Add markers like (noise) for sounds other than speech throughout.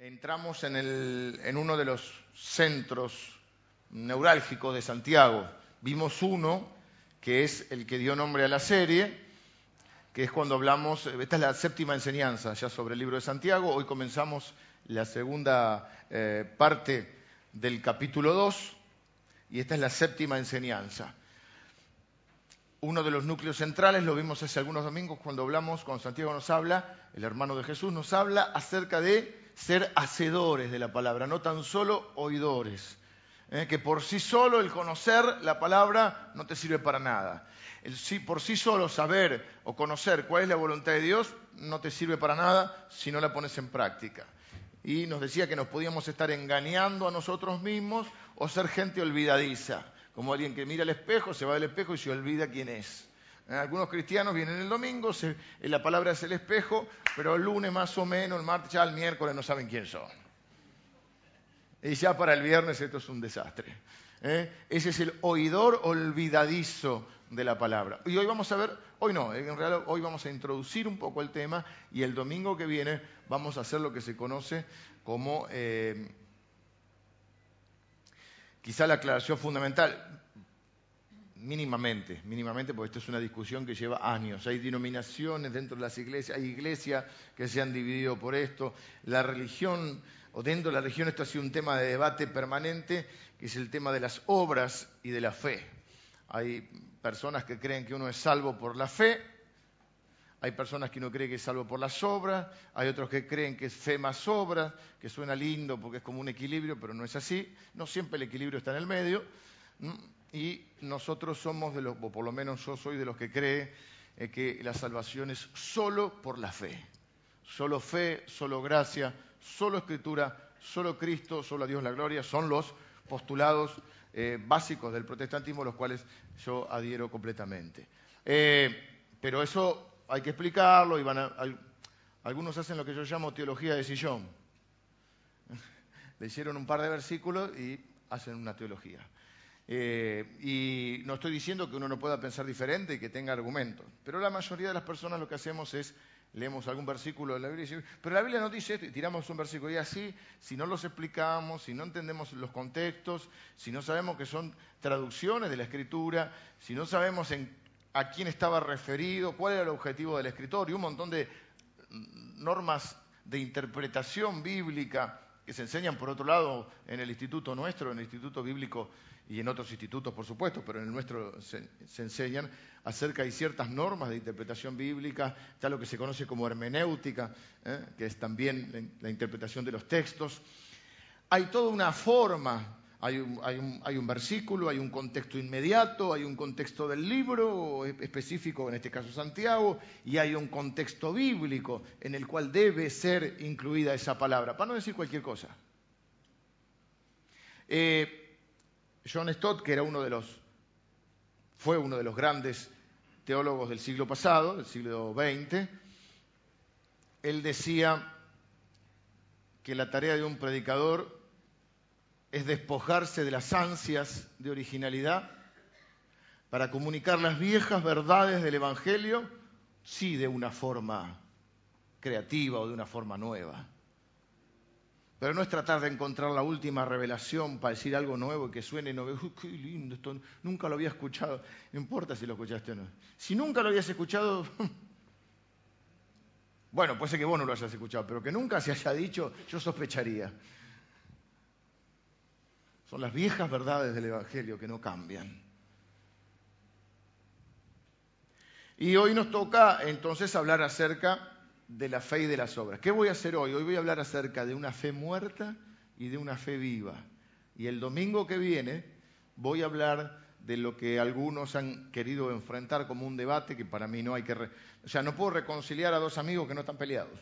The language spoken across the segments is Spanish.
entramos en, uno de los centros neurálgicos de Santiago. Vimos uno que es el que dio nombre a la serie, que es cuando hablamos, esta es la séptima enseñanza ya sobre el libro de Santiago, hoy comenzamos la segunda eh, parte del capítulo 2 y esta es la séptima enseñanza. Uno de los núcleos centrales, lo vimos hace algunos domingos cuando hablamos, cuando Santiago nos habla, el hermano de Jesús nos habla acerca de ser hacedores de la palabra, no tan solo oidores. ¿eh? Que por sí solo el conocer la palabra no te sirve para nada. El, por sí solo saber o conocer cuál es la voluntad de Dios no te sirve para nada si no la pones en práctica. Y nos decía que nos podíamos estar engañando a nosotros mismos o ser gente olvidadiza, como alguien que mira al espejo, se va del espejo y se olvida quién es. Eh, algunos cristianos vienen el domingo, eh, la palabra es el espejo, pero el lunes más o menos, el martes, ya el miércoles no saben quién son. Y ya para el viernes esto es un desastre. ¿eh? Ese es el oidor olvidadizo de la palabra. Y hoy vamos a ver, hoy no, en realidad hoy vamos a introducir un poco el tema y el domingo que viene vamos a hacer lo que se conoce como quizá la aclaración fundamental mínimamente, mínimamente, porque esto es una discusión que lleva años. Hay denominaciones dentro de las iglesias, hay iglesias que se han dividido por esto. La religión, o dentro de la religión, esto ha sido un tema de debate permanente, que es el tema de las obras y de la fe. Hay personas que creen que uno es salvo por la fe, hay personas que no creen que es salvo por las obras, hay otros que creen que es fe más obras, que suena lindo porque es como un equilibrio, pero no es así. No siempre el equilibrio está en el medio y nosotros somos de los, o por lo menos yo soy de los que cree eh, que la salvación es solo por la fe. Solo fe, solo gracia, solo escritura, solo Cristo, solo a Dios la gloria, son los postulados eh, básicos del protestantismo, los cuales yo adhiero completamente. Eh, pero eso hay que explicarlo y van algunos hacen lo que yo llamo teología de sillón. (laughs) Le hicieron un par de versículos y hacen una teología. Eh, y no estoy diciendo que uno no pueda pensar diferente y que tenga argumentos, pero la mayoría de las personas lo que hacemos es leemos algún versículo de la Biblia y decimos, pero la Biblia no dice esto y tiramos un versículo y así, si no los explicamos, si no entendemos los contextos, si no sabemos que son traducciones de la Escritura, si no sabemos a quién estaba referido, cuál era el objetivo del escritor y un montón de normas de interpretación bíblica que se enseñan, por otro lado, en el instituto nuestro, en el Instituto Bíblico y en otros institutos, por supuesto, pero en el nuestro se, enseñan acerca de ciertas normas de interpretación bíblica, está lo que se conoce como hermenéutica, ¿eh? que es también la interpretación de los textos. Hay toda una forma, hay un, versículo, hay un contexto inmediato, hay un contexto del libro específico, en este caso Santiago, y hay un contexto bíblico en el cual debe ser incluida esa palabra, para no decir cualquier cosa. Eh, John Stott, que era uno de los, fue uno de los grandes teólogos del siglo pasado, del siglo XX, él decía que la tarea de un predicador es despojarse de las ansias de originalidad para comunicar las viejas verdades del Evangelio, sí de una forma creativa o de una forma nueva. Pero no es tratar de encontrar la última revelación para decir algo nuevo y que suene nuevo. Uy, qué lindo, esto nunca lo había escuchado. No importa si lo escuchaste o no. Si nunca lo habías escuchado, (laughs) bueno, puede ser que vos no lo hayas escuchado, pero que nunca se haya dicho, yo sospecharía. Son las viejas verdades del Evangelio que no cambian. Y hoy nos toca entonces hablar acerca de la fe y de las obras. ¿Qué voy a hacer hoy? Hoy voy a hablar acerca de una fe muerta y de una fe viva. Y el domingo que viene voy a hablar de lo que algunos han querido enfrentar como un debate que para mí no hay que... O sea, no puedo reconciliar a dos amigos que no están peleados.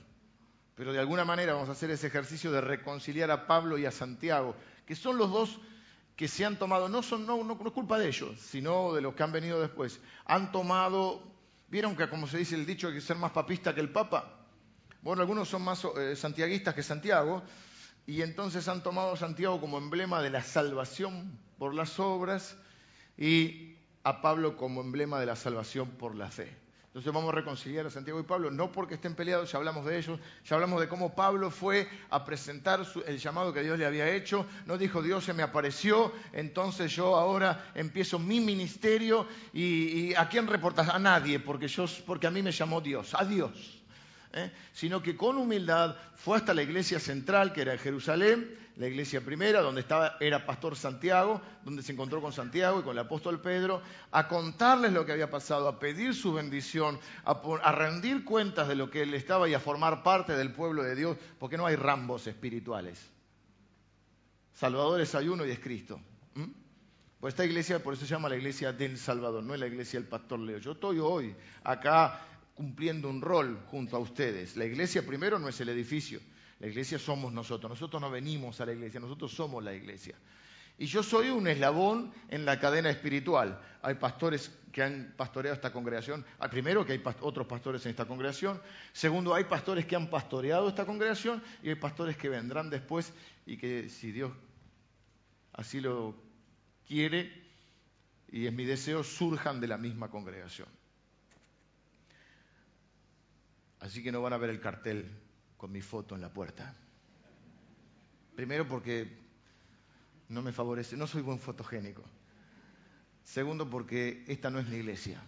Pero de alguna manera vamos a hacer ese ejercicio de reconciliar a Pablo y a Santiago, que son los dos que se han tomado, no, son, no, no, no es culpa de ellos, sino de los que han venido después, han tomado ¿Vieron que, como se dice el dicho, hay que ser más papista que el Papa? Bueno, algunos son más eh, santiaguistas que Santiago, y entonces han tomado a Santiago como emblema de la salvación por las obras y a Pablo como emblema de la salvación por la fe. Entonces vamos a reconciliar a Santiago y Pablo, no porque estén peleados, ya hablamos de ellos, ya hablamos de cómo Pablo fue a presentar el llamado que Dios le había hecho, no dijo Dios se me apareció, entonces yo ahora empiezo mi ministerio y, a quién reportas, a nadie, porque, a mí me llamó Dios, a Dios. ¿eh? Sino que con humildad fue hasta la iglesia central, que era en Jerusalén, la iglesia primera, donde estaba, era pastor Santiago, donde se encontró con Santiago y con el apóstol Pedro, a contarles lo que había pasado, a pedir su bendición, a, rendir cuentas de lo que él estaba y a formar parte del pueblo de Dios, porque no hay rambos espirituales. Salvador es ayuno y es Cristo. Pues esta iglesia, por eso se llama la iglesia del Salvador, no la iglesia del pastor Leo. Yo estoy hoy acá cumpliendo un rol junto a ustedes. La iglesia primero no es el edificio, la iglesia somos nosotros. Nosotros no venimos a la iglesia, nosotros somos la iglesia. Y yo soy un eslabón en la cadena espiritual. Hay pastores que han pastoreado esta congregación. Primero, que hay otros pastores en esta congregación. Segundo, hay pastores que han pastoreado esta congregación y hay pastores que vendrán después y que si Dios así lo quiere, y es mi deseo, surjan de la misma congregación. Así que no van a ver el cartel con mi foto en la puerta. Primero porque no me favorece, no soy buen fotogénico. Segundo porque esta no es la iglesia,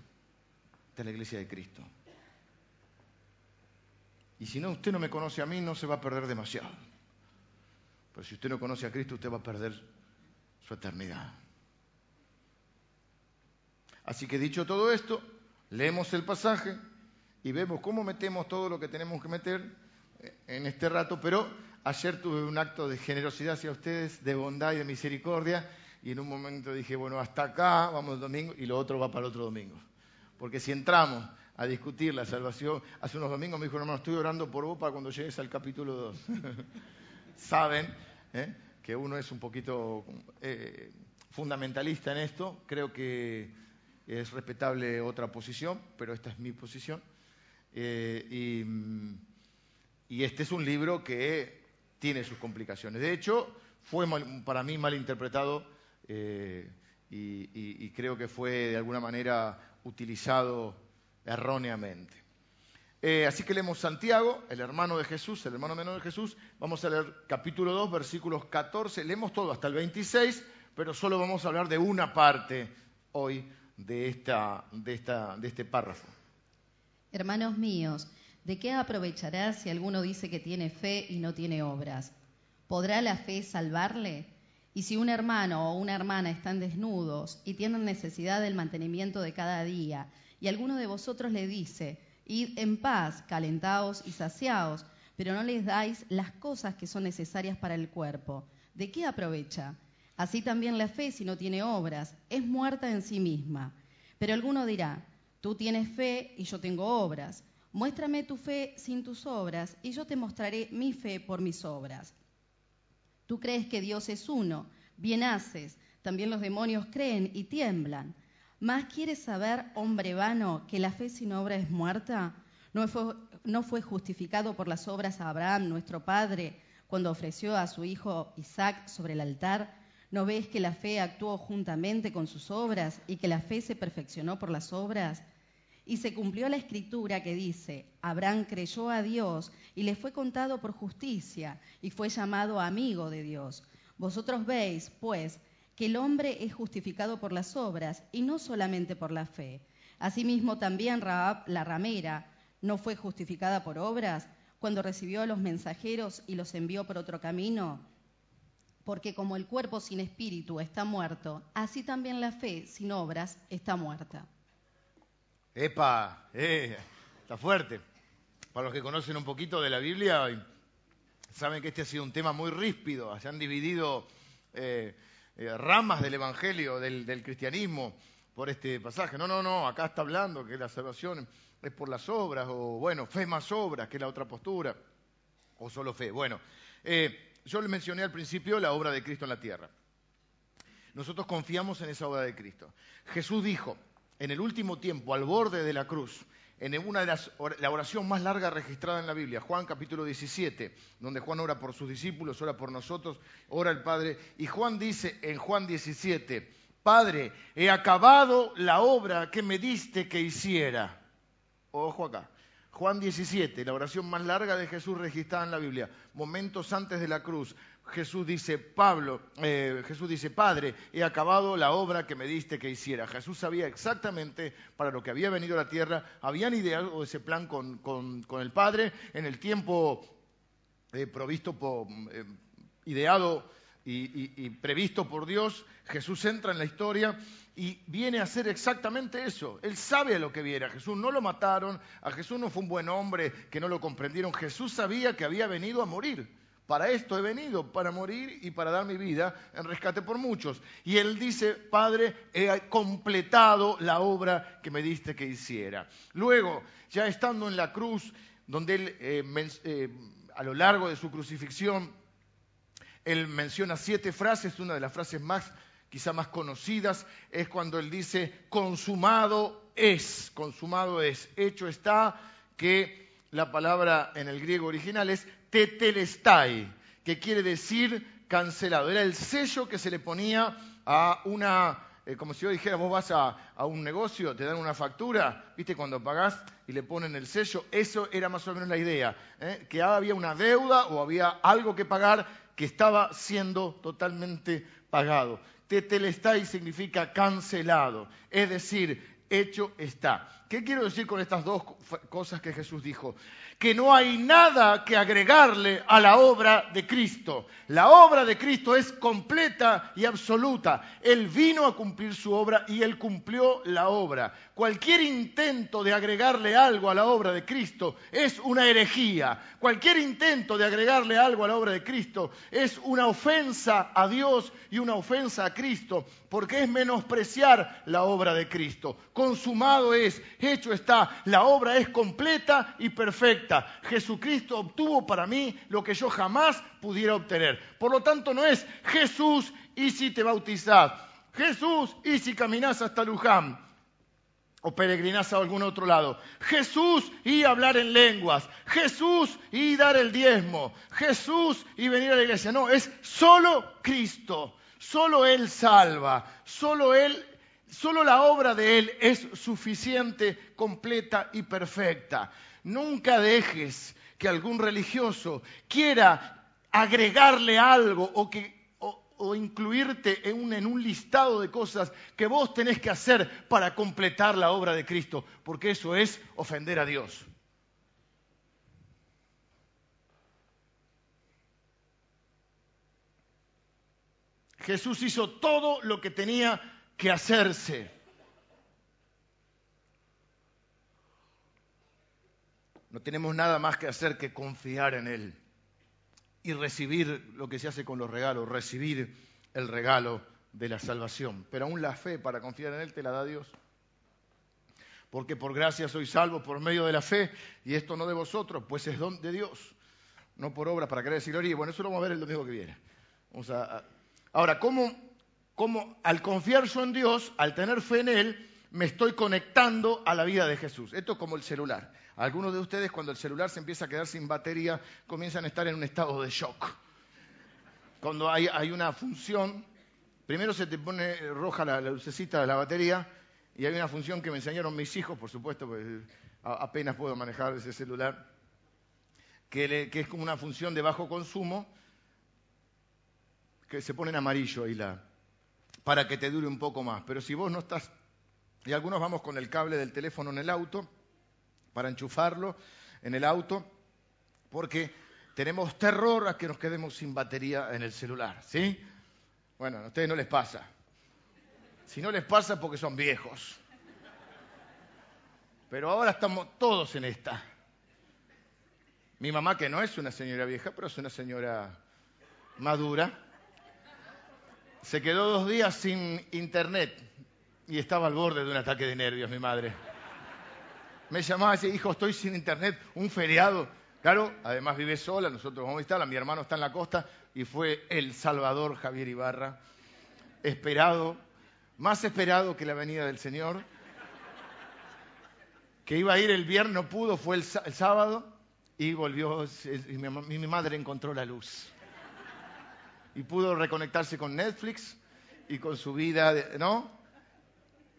esta es la iglesia de Cristo. Y si no, usted no me conoce a mí, no se va a perder demasiado. Pero si usted no conoce a Cristo, usted va a perder su eternidad. Así que dicho todo esto, leemos el pasaje y vemos cómo metemos todo lo que tenemos que meter en este rato, pero ayer tuve un acto de generosidad hacia ustedes, de bondad y de misericordia, y en un momento dije, bueno, hasta acá, vamos el domingo, y lo otro va para el otro domingo. Porque si entramos a discutir la salvación, hace unos domingos me dijo, hermano, estoy orando por vos para cuando llegues al capítulo 2. (laughs) Saben ¿eh? que uno es un poquito eh, fundamentalista en esto, creo que es respetable otra posición, pero esta es mi posición. Eh, y mm, y este es un libro que tiene sus complicaciones. De hecho, fue para mí mal interpretado eh, y, creo que fue de alguna manera utilizado erróneamente. Eh, así que leemos Santiago, el hermano de Jesús, el hermano menor de Jesús. Vamos a leer capítulo 2, versículos 14. Leemos todo hasta el 26, pero solo vamos a hablar de una parte hoy de, esta, de, esta, de este párrafo. Hermanos míos, ¿De qué aprovechará si alguno dice que tiene fe y no tiene obras? ¿Podrá la fe salvarle? Y si un hermano o una hermana están desnudos y tienen necesidad del mantenimiento de cada día, y alguno de vosotros le dice, id en paz, calentaos y saciaos, pero no les dais las cosas que son necesarias para el cuerpo, ¿de qué aprovecha? Así también la fe, si no tiene obras, es muerta en sí misma. Pero alguno dirá, tú tienes fe y yo tengo obras. Muéstrame tu fe sin tus obras, y yo te mostraré mi fe por mis obras. Tú crees que Dios es uno, bien haces, también los demonios creen y tiemblan. ¿Más quieres saber, hombre vano, que la fe sin obra es muerta? ¿No fue, ¿No fue justificado por las obras a Abraham, nuestro padre, cuando ofreció a su hijo Isaac sobre el altar? ¿No ves que la fe actuó juntamente con sus obras y que la fe se perfeccionó por las obras? Y se cumplió la escritura que dice, Abraham creyó a Dios y le fue contado por justicia y fue llamado amigo de Dios. Vosotros veis, pues, que el hombre es justificado por las obras y no solamente por la fe. Asimismo también Raab, la ramera, no fue justificada por obras cuando recibió a los mensajeros y los envió por otro camino. Porque como el cuerpo sin espíritu está muerto, así también la fe sin obras está muerta. Epa, eh, está fuerte. Para los que conocen un poquito de la Biblia, saben que este ha sido un tema muy ríspido. Se han dividido eh, eh, ramas del Evangelio, del, cristianismo, por este pasaje. No, no, no, acá está hablando que la salvación es por las obras, o bueno, fe más obras, que es la otra postura, o solo fe. Bueno, yo le mencioné al principio la obra de Cristo en la tierra. Nosotros confiamos en esa obra de Cristo. Jesús dijo, en el último tiempo, al borde de la cruz, en una de las la oración más larga registrada en la Biblia, Juan capítulo 17, donde Juan ora por sus discípulos, ora por nosotros, ora el Padre, y Juan dice en Juan 17, Padre, he acabado la obra que me diste que hiciera. Ojo acá. Juan 17, la oración más larga de Jesús registrada en la Biblia, momentos antes de la cruz. Jesús dice, Pablo, eh, Jesús dice, Padre, he acabado la obra que me diste que hiciera. Jesús sabía exactamente para lo que había venido a la tierra, habían ideado ese plan con, el Padre en el tiempo eh, provisto, eh, ideado y previsto por Dios. Jesús entra en la historia y viene a hacer exactamente eso. Él sabe a lo que viene. A Jesús no lo mataron, a Jesús no fue un buen hombre que no lo comprendieron. Jesús sabía que había venido a morir. Para esto he venido, para morir y para dar mi vida en rescate por muchos. Y él dice, Padre, he completado la obra que me diste que hiciera. Luego, ya estando en la cruz, donde él, eh, eh, a lo largo de su crucifixión, él menciona siete frases, una de las frases más quizá más conocidas, es cuando él dice, consumado es, consumado es, hecho está, que la palabra en el griego original es tetelestai, que quiere decir cancelado. Era el sello que se le ponía a una, eh, como si yo dijera, vos vas a, un negocio, te dan una factura, viste, cuando pagás y le ponen el sello, eso era más o menos la idea, ¿eh? que había una deuda o había algo que pagar que estaba siendo totalmente pagado. Tetelestai significa cancelado, es decir, hecho está. ¿Qué quiero decir con estas dos cosas que Jesús dijo? Que no hay nada que agregarle a la obra de Cristo. La obra de Cristo es completa y absoluta. Él vino a cumplir su obra y él cumplió la obra. Cualquier intento de agregarle algo a la obra de Cristo es una herejía. Cualquier intento de agregarle algo a la obra de Cristo es una ofensa a Dios y una ofensa a Cristo, porque es menospreciar la obra de Cristo. Consumado es hecho está, la obra es completa y perfecta. Jesucristo obtuvo para mí lo que yo jamás pudiera obtener. Por lo tanto, no es Jesús y si te bautizás, Jesús y si caminás hasta Luján o peregrinás a algún otro lado. Jesús y hablar en lenguas. Jesús y dar el diezmo. Jesús y venir a la iglesia. No, es solo Cristo. Solo Él salva. Solo Él Solo la obra de Él es suficiente, completa y perfecta. Nunca dejes que algún religioso quiera agregarle algo o, incluirte en un, en un listado de cosas que vos tenés que hacer para completar la obra de Cristo, porque eso es ofender a Dios. Jesús hizo todo lo que tenía que hacerse. No tenemos nada más que hacer que confiar en Él y recibir lo que se hace con los regalos, recibir el regalo de la salvación. Pero aún la fe para confiar en Él te la da Dios. Porque por gracia soy salvo por medio de la fe y esto no de vosotros, pues es don de Dios, no por obra para querer decir, oye, bueno, eso lo vamos a ver el domingo que viene. Ahora, ¿cómo como al confiar yo en Dios, al tener fe en Él, me estoy conectando a la vida de Jesús. Esto es como el celular. Algunos de ustedes cuando el celular se empieza a quedar sin batería comienzan a estar en un estado de shock. Cuando hay, una función, primero se te pone roja la, lucecita de la batería y hay una función que me enseñaron mis hijos, por supuesto, porque apenas puedo manejar ese celular, que, que es como una función de bajo consumo, que se pone en amarillo ahí la, para que te dure un poco más. Pero si vos no estás, y algunos vamos con el cable del teléfono en el auto, para enchufarlo en el auto, porque tenemos terror a que nos quedemos sin batería en el celular, ¿sí? Bueno, a ustedes no les pasa. Si no les pasa porque son viejos. Pero ahora estamos todos en esta. Mi mamá, que no es una señora vieja, pero es una señora madura, se quedó dos días sin internet y estaba al borde de un ataque de nervios, mi madre. Me llamaba y decía, hijo, estoy sin internet, un feriado. Claro, además vive sola, nosotros vamos a estar, mi hermano está en la costa y fue el Salvador Javier Ibarra, esperado, más esperado que la venida del Señor, que iba a ir el viernes, no pudo, fue el, sábado y volvió, y mi madre encontró la luz y pudo reconectarse con Netflix y con su vida, ¿no?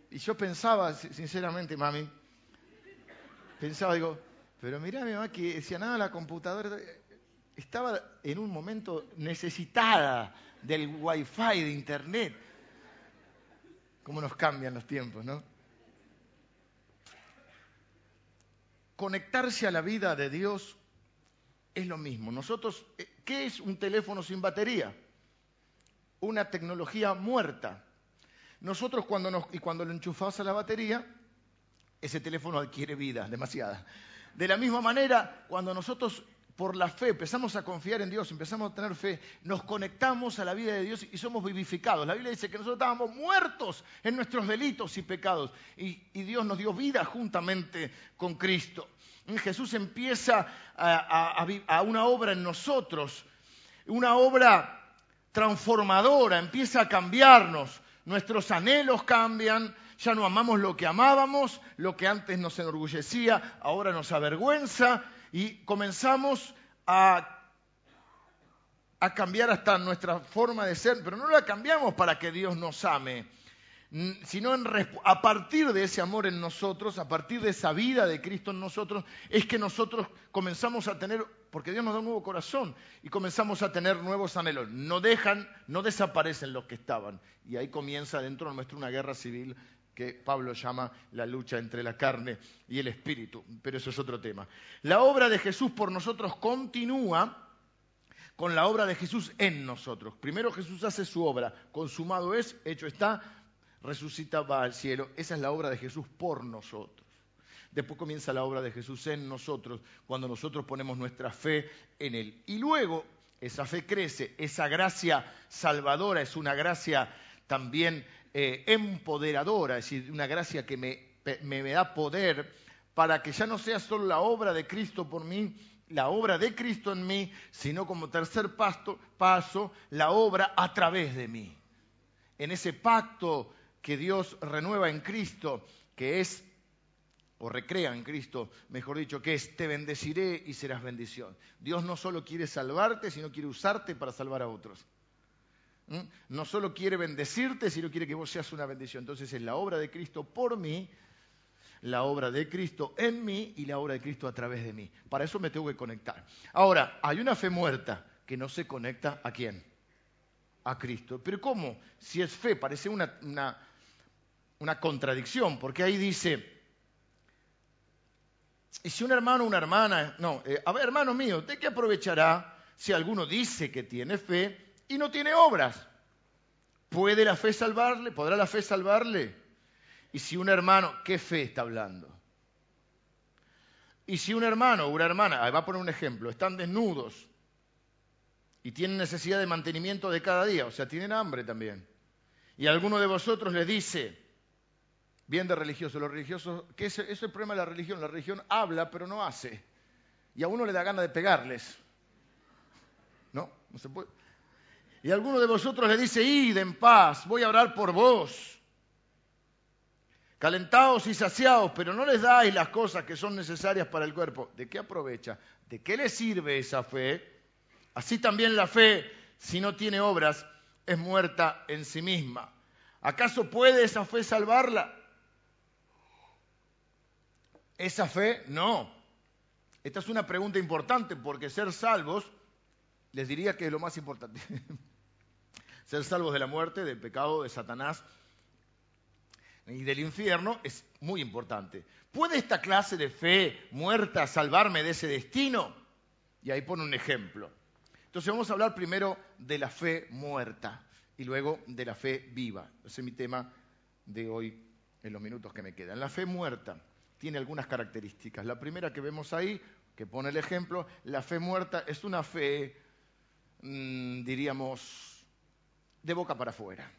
Y yo pensaba, sinceramente, mami, pensaba, digo, pero mirá mi mamá que decía, nada, la computadora estaba en un momento necesitada del wifi, de internet. ¿Cómo nos cambian los tiempos, no? Conectarse a la vida de Dios es lo mismo. Nosotros, eh, ¿qué es un teléfono sin batería? Una tecnología muerta. Nosotros cuando, nos, y cuando lo enchufas a la batería, ese teléfono adquiere vida, demasiada. De la misma manera, cuando nosotros por la fe empezamos a confiar en Dios, empezamos a tener fe, nos conectamos a la vida de Dios y somos vivificados. La Biblia dice que nosotros estábamos muertos en nuestros delitos y pecados y, Dios nos dio vida juntamente con Cristo. Jesús empieza a una obra en nosotros, una obra transformadora, empieza a cambiarnos. Nuestros anhelos cambian, ya no amamos lo que amábamos, lo que antes nos enorgullecía, ahora nos avergüenza y comenzamos a, a cambiar hasta nuestra forma de ser, pero no la cambiamos para que Dios nos ame, sino a partir de ese amor en nosotros, a partir de esa vida de Cristo en nosotros, es que nosotros comenzamos a tener, porque Dios nos da un nuevo corazón, y comenzamos a tener nuevos anhelos. No dejan, no desaparecen los que estaban. Y ahí comienza dentro de nuestra una guerra civil que Pablo llama la lucha entre la carne y el espíritu, pero eso es otro tema. La obra de Jesús por nosotros continúa con la obra de Jesús en nosotros. Primero Jesús hace su obra, consumado es, hecho está, resucita, va al cielo. Esa es la obra de Jesús por nosotros. Después comienza la obra de Jesús en nosotros, cuando nosotros ponemos nuestra fe en Él. Y luego esa fe crece, esa gracia salvadora es una gracia también eh, empoderadora, es decir, una gracia que me, me, da poder para que ya no sea solo la obra de Cristo por mí, la obra de Cristo en mí, sino como tercer paso, la obra a través de mí. En ese pacto que Dios renueva en Cristo, que es, o recrea en Cristo, mejor dicho, que es, te bendeciré y serás bendición. Dios no solo quiere salvarte, sino quiere usarte para salvar a otros. ¿Mm? No solo quiere bendecirte, sino quiere que vos seas una bendición. Entonces es la obra de Cristo por mí, la obra de Cristo en mí y la obra de Cristo a través de mí. Para eso me tengo que conectar. Ahora, hay una fe muerta que no se conecta a quién? A Cristo. Pero ¿cómo? Si es fe, parece una, una, contradicción, porque ahí dice, y si un hermano o una hermana, no, eh, a ver, hermano mío, ¿de qué aprovechará si alguno dice que tiene fe y no tiene obras. ¿Puede la fe salvarle? ¿Podrá la fe salvarle? Y si un hermano, ¿qué fe está hablando? Y si un hermano o una hermana, va a poner un ejemplo, están desnudos y tienen necesidad de mantenimiento de cada día, o sea, tienen hambre también, y alguno de vosotros les dice, bien de religioso, los religiosos, que ese, es el problema de la religión, la religión habla pero no hace, y a uno le da ganas de pegarles, ¿no? No se puede. Y alguno de vosotros le dice, id en paz, voy a orar por vos. Calentaos y saciaos, pero no les dais las cosas que son necesarias para el cuerpo. ¿De qué aprovecha? ¿De qué le sirve esa fe? Así también la fe, si no tiene obras, es muerta en sí misma. ¿Acaso puede esa fe salvarla? Esa fe, no. Esta es una pregunta importante porque ser salvos, les diría que es lo más importante. (laughs) Ser salvos de la muerte, del pecado, de Satanás y del infierno es muy importante. ¿Puede esta clase de fe muerta salvarme de ese destino? Y ahí pone un ejemplo. Entonces vamos a hablar primero de la fe muerta y luego de la fe viva. Ese es mi tema de hoy en los minutos que me quedan. La fe muerta tiene algunas características. La primera que vemos ahí, que pone el ejemplo, la fe muerta es una fe, mm, diríamos, de boca para afuera.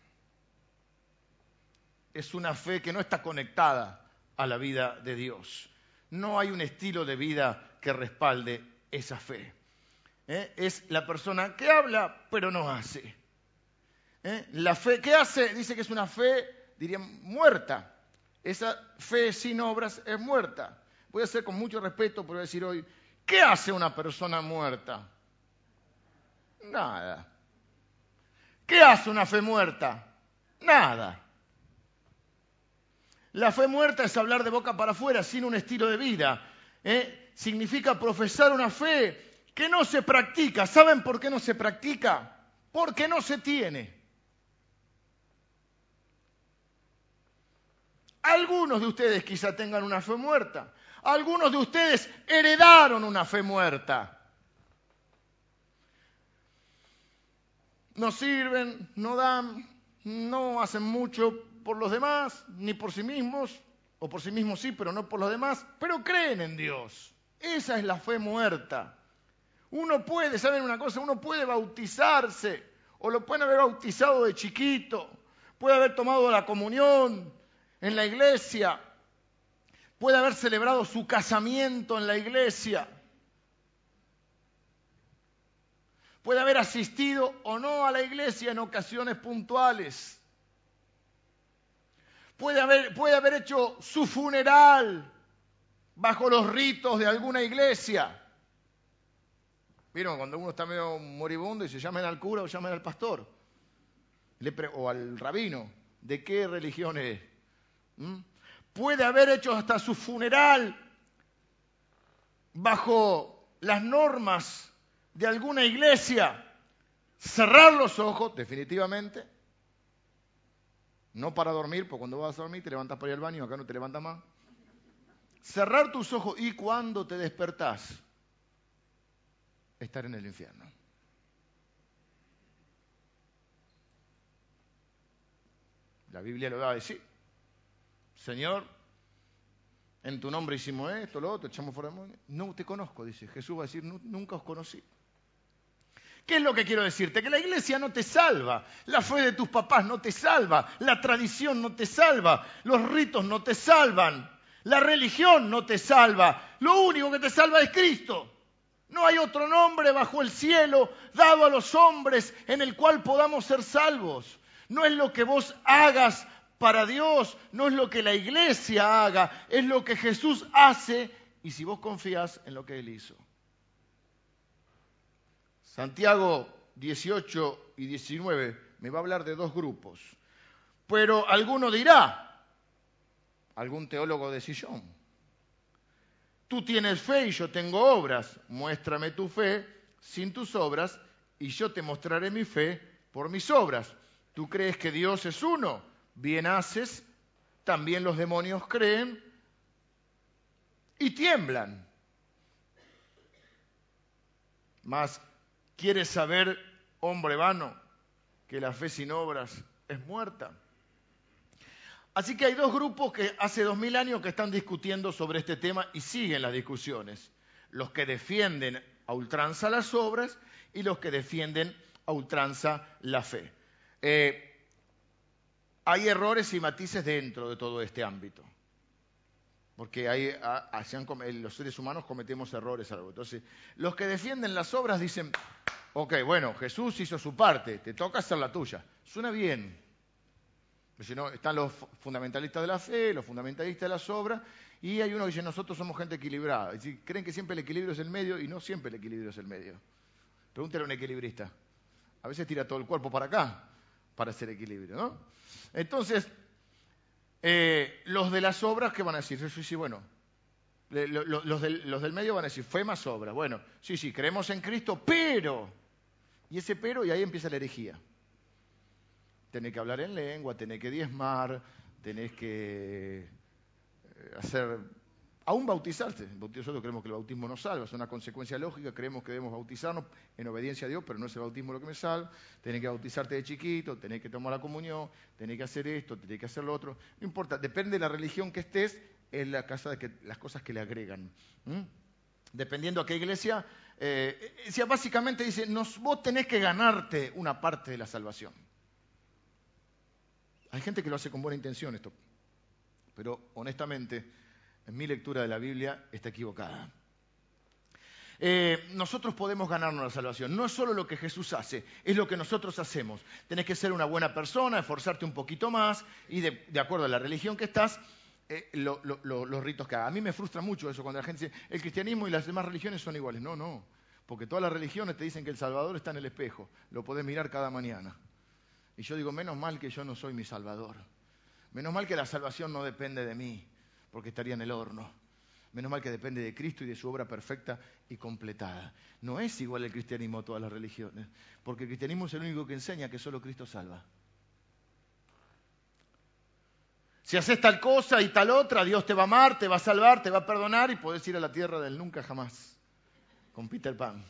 Es una fe que no está conectada a la vida de Dios. No hay un estilo de vida que respalde esa fe. ¿Eh? Es la persona que habla pero no hace. ¿Eh? La fe que hace dice que es una fe, diría, muerta. Esa fe sin obras es muerta. Voy a hacer con mucho respeto, pero voy a decir hoy, ¿qué hace una persona muerta? Nada. ¿Qué hace una fe muerta? Nada. La fe muerta es hablar de boca para afuera sin un estilo de vida. ¿eh? significa profesar una fe que no se practica. ¿Saben por qué no se practica? Porque no se tiene. Algunos de ustedes quizá tengan una fe muerta. Algunos de ustedes heredaron una fe muerta. No sirven, no dan, no hacen mucho por los demás, ni por sí mismos, o por sí mismos sí, pero no por los demás, pero creen en Dios. Esa es la fe muerta. Uno puede, ¿saben una cosa? Uno puede bautizarse, o lo pueden haber bautizado de chiquito, puede haber tomado la comunión en la iglesia, puede haber celebrado su casamiento en la iglesia, puede haber asistido o no a la iglesia en ocasiones puntuales puede haber, puede haber hecho su funeral bajo los ritos de alguna iglesia. Vieron, cuando uno está medio moribundo y se llaman al cura o llaman al pastor o al rabino, ¿de qué religión es? ¿Mm? Puede haber hecho hasta su funeral bajo las normas de alguna iglesia. Cerrar los ojos, definitivamente, no para dormir, porque cuando vas a dormir te levantas para ir al baño, acá no te levantas más. Cerrar tus ojos y cuando te despertás, estar en el infierno. La Biblia lo va a decir. Señor, en tu nombre hicimos esto, lo otro, echamos fuera de No te conozco, dice. Jesús va a decir, nunca os conocí. ¿Qué es lo que quiero decirte? Que la iglesia no te salva, la fe de tus papás no te salva, la tradición no te salva, los ritos no te salvan, la religión no te salva, lo único que te salva es Cristo. No hay otro nombre bajo el cielo dado a los hombres en el cual podamos ser salvos. No es lo que vos hagas para Dios, no es lo que la iglesia haga, es lo que Jesús hace y si vos confías en lo que Él hizo. Santiago 18 y 19 me va a hablar de dos grupos. Pero alguno dirá, algún teólogo de sillón, tú tienes fe y yo tengo obras, muéstrame tu fe sin tus obras y yo te mostraré mi fe por mis obras. ¿Tú crees que Dios es uno? Bien haces, también los demonios creen y tiemblan. Mas ¿Quieres saber, hombre vano, que la fe sin obras es muerta? Así que hay dos grupos que hace dos mil años que están discutiendo sobre este tema y siguen las discusiones. Los que defienden a ultranza las obras y los que defienden a ultranza la fe. Eh, hay errores y matices dentro de todo este ámbito. Porque hay, los seres humanos cometemos errores. Entonces, los que defienden las obras dicen, Ok, bueno, Jesús hizo su parte, te toca hacer la tuya. Suena bien. Si no, están los fundamentalistas de la fe, los fundamentalistas de las obras, y hay uno que dice, nosotros somos gente equilibrada. Decir, creen que siempre el equilibrio es el medio, y no siempre el equilibrio es el medio. Pregúntale a un equilibrista. A veces tira todo el cuerpo para acá para hacer equilibrio, ¿no? Entonces, eh, los de las obras, ¿qué van a decir? Sí, sí, bueno, los del, los del, medio van a decir, fue más obra. Bueno, sí, sí, creemos en Cristo, pero y ese pero, y ahí empieza la herejía. Tenés que hablar en lengua, tenés que diezmar, tenés que eh, hacer, aún bautizarse. Nosotros creemos que el bautismo nos salva, es una consecuencia lógica, creemos que debemos bautizarnos en obediencia a Dios, pero no es el bautismo lo que me salva. Tenés que bautizarte de chiquito, tenés que tomar la comunión, tenés que hacer esto, tenés que hacer lo otro. No importa, depende de la religión que estés, es la casa de que, las cosas que le agregan. Dependiendo a qué iglesia, eh, básicamente dice, vos tenés que ganarte una parte de la salvación. Hay gente que lo hace con buena intención esto, pero honestamente, mi lectura de la Biblia está equivocada. Eh, nosotros podemos ganarnos la salvación. No es solo lo que Jesús hace, es lo que nosotros hacemos. Tenés que ser una buena persona, esforzarte un poquito más y de, acuerdo a la religión que estás, eh, los ritos que haga. A mí me frustra mucho eso cuando la gente dice, el cristianismo y las demás religiones son iguales. No, no. Porque todas las religiones te dicen que el Salvador está en el espejo, lo podés mirar cada mañana. Y yo digo, menos mal que yo no soy mi Salvador. Menos mal que la salvación no depende de mí, porque estaría en el horno. Menos mal que depende de Cristo y de su obra perfecta y completada. No es igual el cristianismo a todas las religiones, porque el cristianismo es el único que enseña que solo Cristo salva. Si haces tal cosa y tal otra, Dios te va a amar, te va a salvar, te va a perdonar y puedes ir a la tierra del nunca jamás. Con Peter Pan.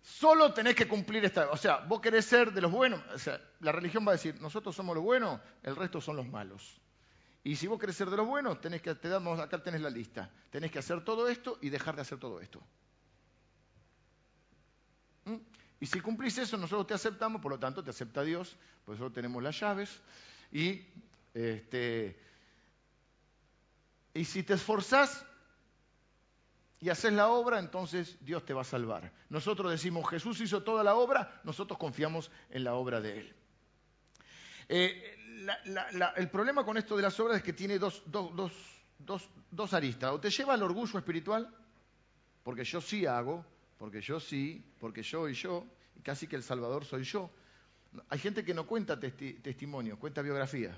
Solo tenés que cumplir esta. O sea, vos querés ser de los buenos. O sea, la religión va a decir, nosotros somos los buenos, el resto son los malos. Y si vos querés ser de los buenos, tenés que, te damos, acá tenés la lista. Tenés que hacer todo esto y dejar de hacer todo esto. ¿Mm? Y si cumplís eso, nosotros te aceptamos, por lo tanto te acepta Dios, por eso tenemos las llaves. Y, este, y si te esforzás y haces la obra, entonces Dios te va a salvar. Nosotros decimos, Jesús hizo toda la obra, nosotros confiamos en la obra de Él. Eh, el problema con esto de las obras es que tiene dos, dos aristas. O te lleva al orgullo espiritual, porque yo sí hago, porque yo sí, porque yo y yo, y casi que el Salvador soy yo. Hay gente que no cuenta testimonio, cuenta biografía,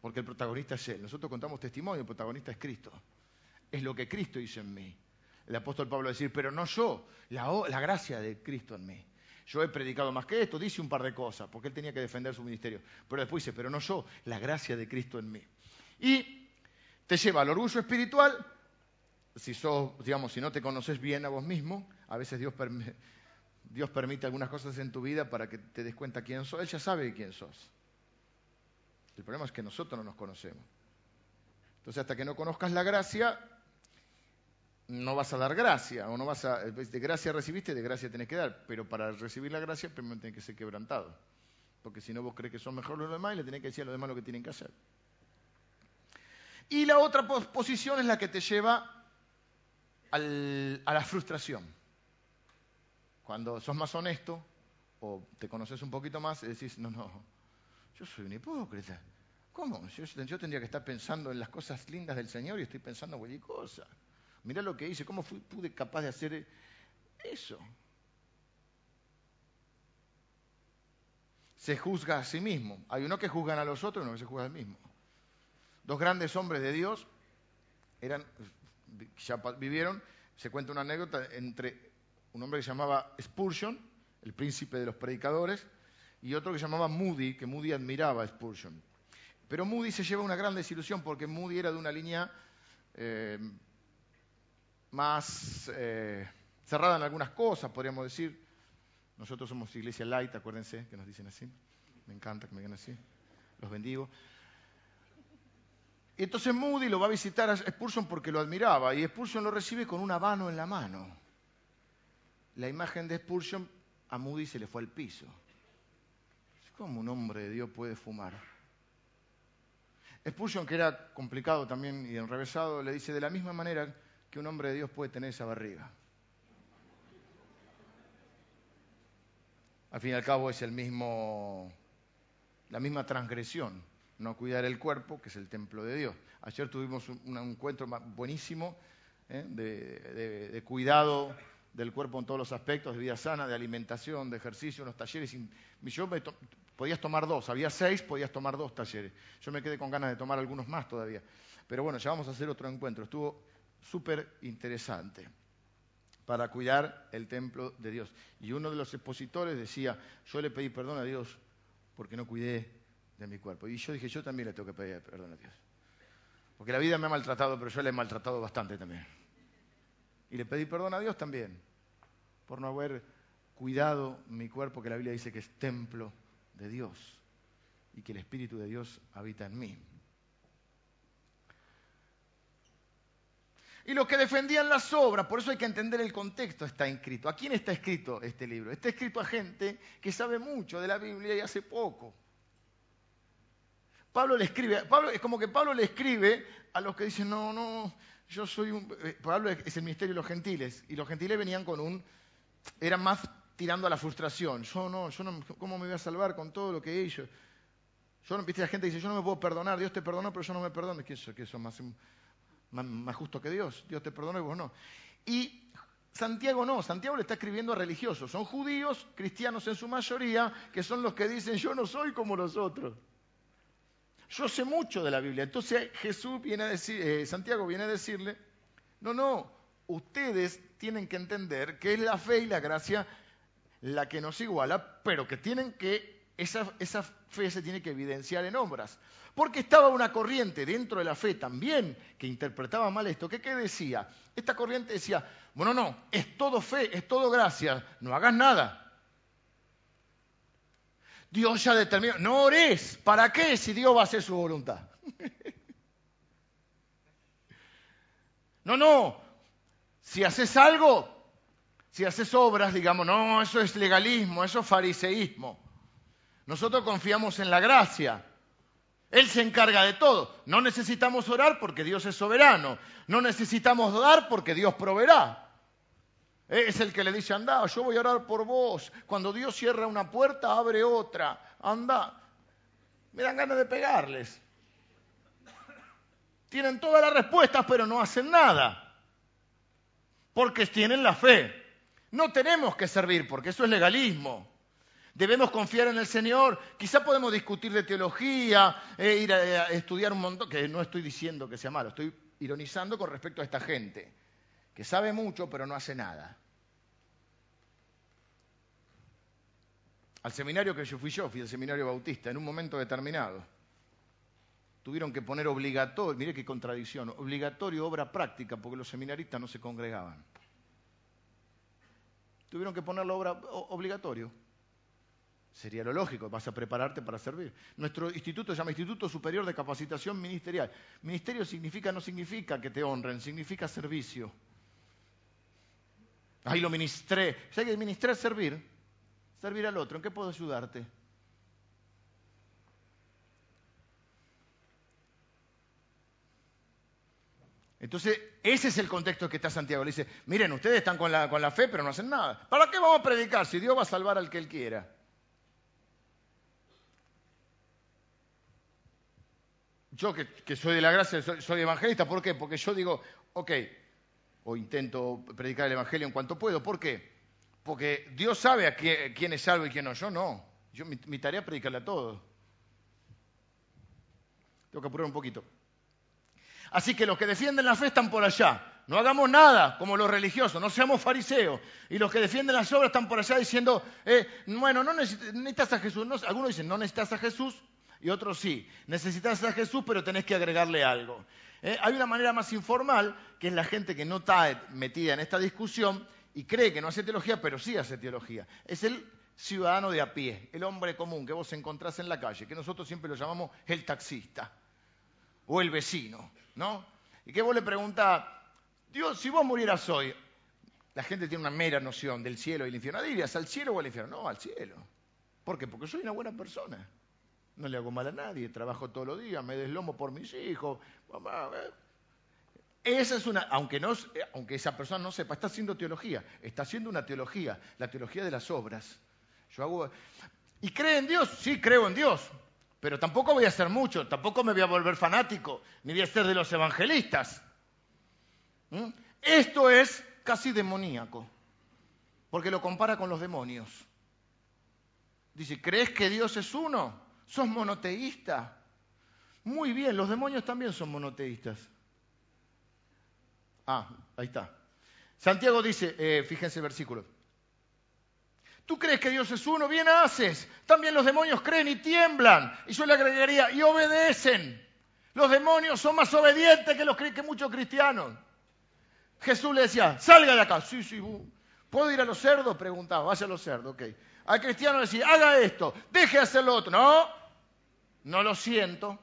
porque el protagonista es Él. Nosotros contamos testimonio, el protagonista es Cristo. Es lo que Cristo hizo en mí. El apóstol Pablo decir, pero no yo, la, la gracia de Cristo en mí. Yo he predicado más que esto, dice un par de cosas, porque él tenía que defender su ministerio. Pero después dice, pero no yo, la gracia de Cristo en mí. Y te lleva al orgullo espiritual, si si no te conoces bien a vos mismo, a veces Dios, Dios permite algunas cosas en tu vida para que te des cuenta quién sos. Él ya sabe quién sos. El problema es que nosotros no nos conocemos. Entonces, hasta que no conozcas la gracia, no vas a dar gracia, o no vas a, de gracia recibiste, de gracia tenés que dar, pero para recibir la gracia primero tenés que ser quebrantado, porque si no vos crees que son mejores los demás y le tenés que decir a los demás lo que tienen que hacer. Y la otra posición es la que te lleva a la frustración. Cuando sos más honesto o te conoces un poquito más y decís, no, no, yo soy un hipócrita. ¿Cómo? Yo, yo tendría que estar pensando en las cosas lindas del Señor y estoy pensando en cualquier cosa. Mirá lo que hice, cómo fui, pude capaz de hacer eso. Se juzga a sí mismo. Hay uno que juzgan a los otros y uno que se juzga a sí mismo. Dos grandes hombres de Dios eran, ya vivieron, se cuenta una anécdota entre un hombre que se llamaba Spurgeon, el príncipe de los predicadores, y otro que se llamaba Moody, que Moody admiraba a Spurgeon. Pero Moody se lleva una gran desilusión porque Moody era de una línea eh, más eh, cerrada en algunas cosas, podríamos decir. Nosotros somos iglesia light, acuérdense que nos dicen así. Me encanta que me digan así. Los bendigo. Y entonces Moody lo va a visitar a Spurgeon porque lo admiraba y Spurgeon lo recibe con un habano en la mano. La imagen de Spurgeon a Moody se le fue al piso. ¿Cómo un hombre de Dios puede fumar? Spurgeon, que era complicado también y enrevesado, le dice, de la misma manera un hombre de Dios puede tener esa barriga. Al fin y al cabo es el mismo, la misma transgresión, no cuidar el cuerpo, que es el templo de Dios. Ayer tuvimos un, encuentro buenísimo ¿eh? de, cuidado del cuerpo en todos los aspectos, de vida sana, de alimentación, de ejercicio, unos talleres. Yo podías tomar dos, había seis, podías tomar dos talleres. Yo me quedé con ganas de tomar algunos más todavía. Pero bueno, ya vamos a hacer otro encuentro. Estuvo súper interesante para cuidar el templo de Dios. Y uno de los expositores decía, yo le pedí perdón a Dios porque no cuidé de mi cuerpo. Y yo dije, yo también le tengo que pedir perdón a Dios. Porque la vida me ha maltratado, pero yo le he maltratado bastante también. Y le pedí perdón a Dios también por no haber cuidado mi cuerpo, que la Biblia dice que es templo de Dios y que el Espíritu de Dios habita en mí. Y los que defendían las obras. Por eso hay que entender el contexto, está escrito. ¿A quién está escrito este libro? Está escrito a gente que sabe mucho de la Biblia y hace poco. Pablo le escribe, es como que Pablo le escribe a los que dicen, no, no, yo soy un... Eh, Pablo es el ministerio de los gentiles, y los gentiles venían con un... eran más tirando a la frustración. Yo no, yo no, ¿cómo me voy a salvar con todo lo que he hecho? Yo, viste, la gente dice, yo no me puedo perdonar, Dios te perdonó, pero yo no me perdono. ¿Qué eso? ¿Qué eso? Más, más, justo que Dios. Dios te perdonó y vos no. Y Santiago no, Santiago le está escribiendo a religiosos. Son judíos, cristianos en su mayoría, que son los que dicen yo no soy como los otros. yo sé mucho de la Biblia. Entonces Jesús viene a decir, eh, Santiago viene a decirle, no, no, ustedes tienen que entender que es la fe y la gracia la que nos iguala, pero que tienen que, esa, esa fe se tiene que evidenciar en obras. Porque estaba una corriente dentro de la fe también que interpretaba mal esto. ¿Qué, ¿Qué decía? Esta corriente decía, bueno, no, es todo fe, es todo gracia, no hagas nada. Dios ya determinó, no ores, ¿para qué si Dios va a hacer su voluntad? (laughs) no, no, si haces algo, si haces obras, digamos, no, eso es legalismo, eso es fariseísmo. Nosotros confiamos en la gracia. Él se encarga de todo. No necesitamos orar porque Dios es soberano. No necesitamos dar porque Dios proveerá. Es el que le dice, anda, yo voy a orar por vos. Cuando Dios cierra una puerta, abre otra. Anda. Me dan ganas de pegarles. Tienen todas las respuestas, pero no hacen nada. Porque tienen la fe. No tenemos que servir porque eso es legalismo. Debemos confiar en el Señor. Quizá podemos discutir de teología, eh, ir a, estudiar un montón, que no estoy diciendo que sea malo, estoy ironizando con respecto a esta gente, que sabe mucho pero no hace nada. Al seminario que yo fui yo, fui al seminario bautista, en un momento determinado, tuvieron que poner obligatorio, mire qué contradicción, obligatorio obra práctica, porque los seminaristas no se congregaban. Tuvieron que ponerlo obra obligatorio. Sería lo lógico, vas a prepararte para servir. Nuestro instituto se llama Instituto Superior de Capacitación Ministerial. Ministerio significa, no significa que te honren, significa servicio. Ahí lo ministré. ¿Sabes que ministré es servir? Servir al otro. ¿En qué puedo ayudarte? Entonces, ese es el contexto que está Santiago. Le dice, miren, ustedes están con la, con la fe, pero no hacen nada. ¿Para qué vamos a predicar si Dios va a salvar al que Él quiera? Yo que, soy de la gracia, soy, evangelista, ¿por qué? Porque yo digo, ok, o intento predicar el Evangelio en cuanto puedo. ¿Por qué? Porque Dios sabe a quién, es salvo y quién no. Yo no. Yo, mi, mi tarea es predicarle a todos. Tengo que apurar un poquito. Así que los que defienden la fe están por allá. No hagamos nada como los religiosos, no seamos fariseos. Y los que defienden las obras están por allá diciendo, eh, bueno, no necesitas a Jesús. algunos dicen, no necesitas a Jesús, y otros sí. Necesitas a Jesús, pero tenés que agregarle algo. Eh, hay una manera más informal, que es la gente que no está metida en esta discusión y cree que no hace teología, pero sí hace teología. Es el ciudadano de a pie, el hombre común que vos encontrás en la calle, que nosotros siempre lo llamamos el taxista o el vecino. ¿no? Y que vos le preguntás, Dios, si vos murieras hoy, la gente tiene una mera noción del cielo y el infierno. ¿Dirías al cielo o al infierno? No, al cielo. ¿Por qué? Porque soy una buena persona. No le hago mal a nadie, trabajo todos los días, me deslomo por mis hijos. Eh. Esa es una, aunque, no, aunque esa persona no sepa, está haciendo teología, está haciendo una teología, la teología de las obras. Yo hago, ¿Y cree en Dios? Sí, creo en Dios. Pero tampoco voy a hacer mucho, tampoco me voy a volver fanático, ni voy a ser de los evangelistas. Esto es casi demoníaco, porque lo compara con los demonios. Dice, ¿crees que Dios es uno? ¿Sos monoteísta? Muy bien, los demonios también son monoteístas. Ah, ahí está. Santiago dice, eh, fíjense el versículo, Tú crees que Dios es uno, bien haces. También los demonios creen y tiemblan. Y yo le agregaría, y obedecen. Los demonios son más obedientes que, los, muchos cristianos. Jesús le decía, salga de acá. Sí, sí, uh. ¿puedo ir a los cerdos? Preguntaba, vaya a los cerdos, ok. Al cristiano decía, haga esto, deje de hacer lo otro. No, no lo siento.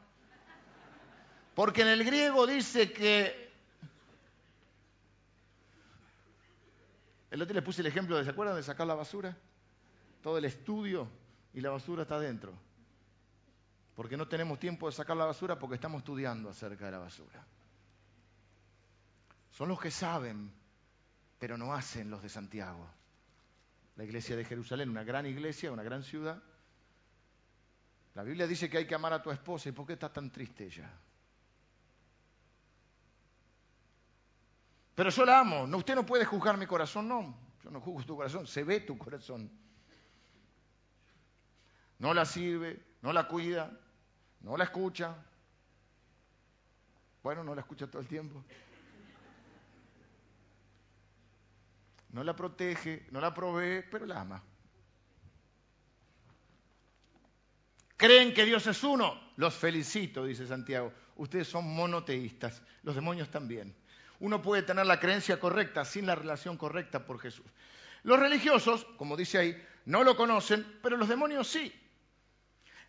Porque en el griego dice que El otro le puse el ejemplo de, ¿se acuerdan de sacar la basura? todo el estudio y la basura está dentro. Porque no tenemos tiempo de sacar la basura porque estamos estudiando acerca de la basura. Son los que saben, pero no hacen los de Santiago. La iglesia de Jerusalén, una gran iglesia, una gran ciudad. La Biblia dice que hay que amar a tu esposa. ¿Y por qué está tan triste ella? Pero yo la amo. No, usted no puede juzgar mi corazón, no. Yo no juzgo tu corazón, se ve tu corazón no la sirve, no la cuida, no la escucha. Bueno, no la escucha todo el tiempo. No la protege, no la provee, pero la ama. ¿Creen que Dios es uno? Los felicito, dice Santiago. Ustedes son monoteístas, los demonios también. Uno puede tener la creencia correcta sin la relación correcta por Jesús. Los religiosos, como dice ahí, no lo conocen, pero los demonios sí.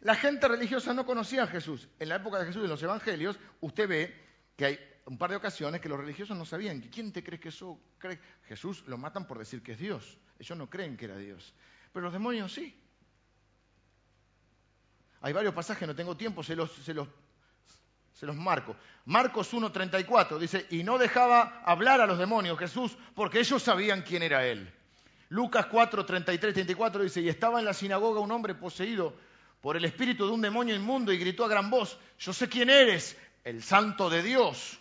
La gente religiosa no conocía a Jesús. En la época de Jesús, en los evangelios, usted ve que hay un par de ocasiones que los religiosos no sabían. ¿Quién te crees que eso cree? Jesús lo matan por decir que es Dios. Ellos no creen que era Dios. Pero los demonios sí. Hay varios pasajes, no tengo tiempo, se los, se los, marco. Marcos 1.34 dice, y no dejaba hablar a los demonios Jesús porque ellos sabían quién era Él. Lucas 4.33, 34 dice, y estaba en la sinagoga un hombre poseído por el espíritu de un demonio inmundo y gritó a gran voz, yo sé quién eres, el santo de Dios.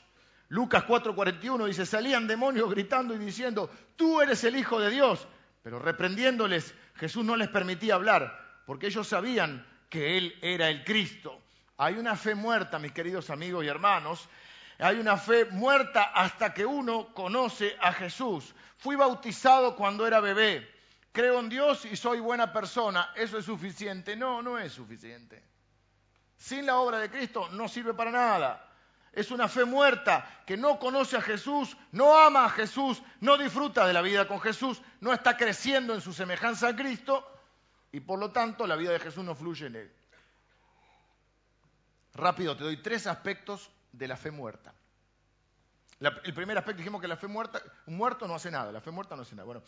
Lucas 4:41 dice, salían demonios gritando y diciendo, tú eres el Hijo de Dios. Pero reprendiéndoles, Jesús no les permitía hablar, porque ellos sabían que Él era el Cristo. Hay una fe muerta, mis queridos amigos y hermanos. Hay una fe muerta hasta que uno conoce a Jesús. Fui bautizado cuando era bebé creo en Dios y soy buena persona, ¿eso es suficiente? No, no es suficiente. Sin la obra de Cristo no sirve para nada. Es una fe muerta que no conoce a Jesús, no ama a Jesús, no disfruta de la vida con Jesús, no está creciendo en su semejanza a Cristo y por lo tanto la vida de Jesús no fluye en él. Rápido, te doy tres aspectos de la fe muerta el primer aspecto, dijimos que la fe muerta, un muerto no hace nada, la fe muerta no hace nada. Bueno,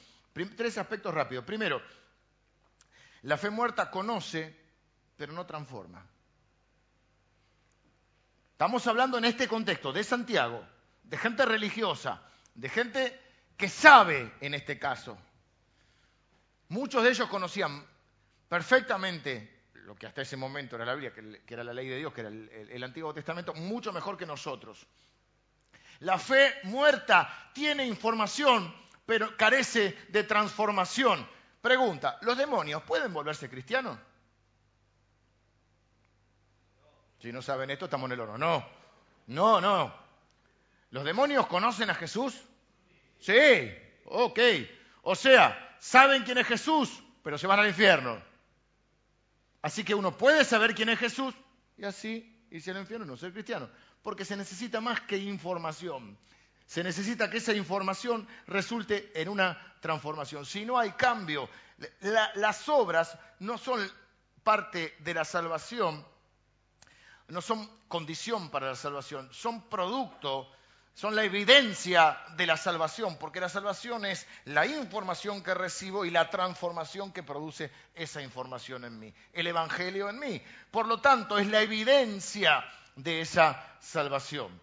tres aspectos rápidos. Primero, la fe muerta conoce, pero no transforma. Estamos hablando en este contexto de Santiago, de gente religiosa, de gente que sabe en este caso. Muchos de ellos conocían perfectamente lo que hasta ese momento era la Biblia, que era la ley de Dios, que era el Antiguo Testamento, mucho mejor que nosotros. La fe muerta tiene información, pero carece de transformación. Pregunta, ¿los demonios pueden volverse cristianos? Si no saben esto, estamos en el oro. No, no, no. ¿Los demonios conocen a Jesús? Sí, ok. O sea, saben quién es Jesús, pero se van al infierno. Así que uno puede saber quién es Jesús y así irse al infierno y no ser cristiano porque se necesita más que información. Se necesita que esa información resulte en una transformación. Si no hay cambio, las obras no son parte de la salvación, no son condición para la salvación, son producto, son la evidencia de la salvación, porque la salvación es la información que recibo y la transformación que produce esa información en mí, el Evangelio en mí. Por lo tanto, es la evidencia de esa salvación.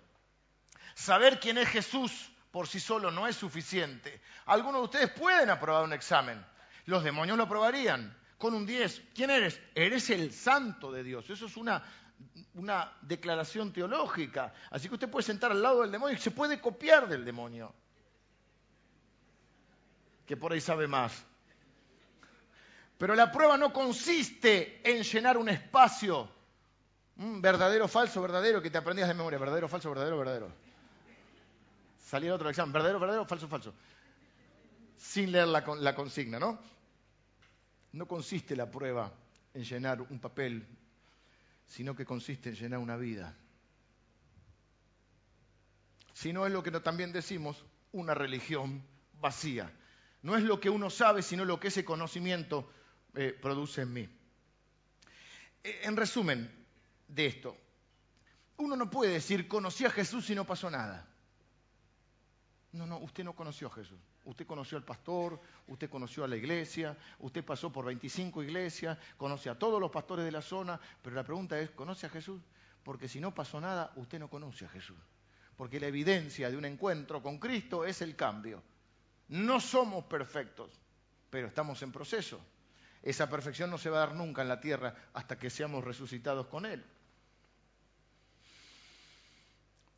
Saber quién es Jesús por sí solo no es suficiente. Algunos de ustedes pueden aprobar un examen. Los demonios lo aprobarían con un 10. ¿Quién eres? Eres el santo de Dios. Eso es una, una declaración teológica. Así que usted puede sentar al lado del demonio y se puede copiar del demonio. Que por ahí sabe más. Pero la prueba no consiste en llenar un espacio verdadero, falso, verdadero, que te aprendías de memoria. Verdadero, falso, verdadero, verdadero. Salía otro examen. Verdadero, verdadero, falso, falso. Sin leer la consigna, ¿no? No consiste la prueba en llenar un papel, sino que consiste en llenar una vida. Si no es lo que también decimos, una religión vacía. No es lo que uno sabe, sino lo que ese conocimiento eh, produce en mí. Eh, en resumen, de esto. Uno no puede decir, conocí a Jesús y no pasó nada. No, no, usted no conoció a Jesús. Usted conoció al pastor, usted conoció a la iglesia, usted pasó por 25 iglesias, conoce a todos los pastores de la zona, pero la pregunta es, ¿conoce a Jesús? Porque si no pasó nada, usted no conoce a Jesús. Porque la evidencia de un encuentro con Cristo es el cambio. No somos perfectos, pero estamos en proceso. Esa perfección no se va a dar nunca en la tierra hasta que seamos resucitados con Él.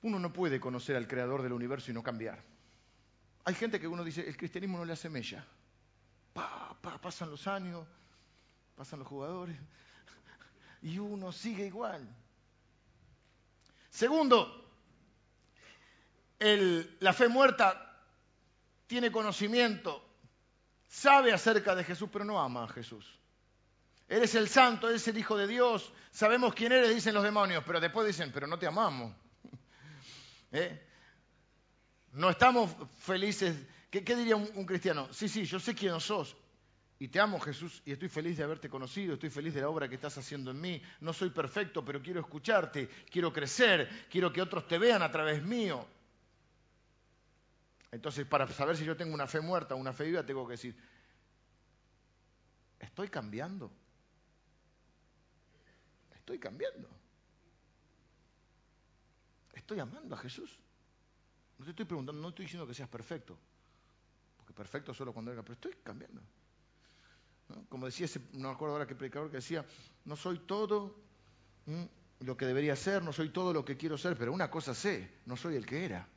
Uno no puede conocer al creador del universo y no cambiar. Hay gente que uno dice, el cristianismo no le hace mella. pasan los años, pasan los jugadores, y uno sigue igual. Segundo, la fe muerta tiene conocimiento, sabe acerca de Jesús, pero no ama a Jesús. Eres el santo, eres el Hijo de Dios, sabemos quién eres, dicen los demonios, pero después dicen, pero no te amamos. (laughs) ¿Eh? No estamos felices. ¿Qué, diría un, cristiano? Sí, sí, yo sé quién sos. Y te amo, Jesús, y estoy feliz de haberte conocido, estoy feliz de la obra que estás haciendo en mí. No soy perfecto, pero quiero escucharte, quiero crecer, quiero que otros te vean a través mío. Entonces, para saber si yo tengo una fe muerta o una fe viva, tengo que decir, ¿estoy cambiando? Estoy cambiando. Estoy amando a Jesús. No te estoy preguntando, no estoy diciendo que seas perfecto, porque perfecto solo cuando era, pero estoy cambiando. Como decía ese, no me acuerdo ahora qué predicador que decía, no soy todo lo que debería ser, no soy todo lo que quiero ser, pero una cosa sé, no soy el que era.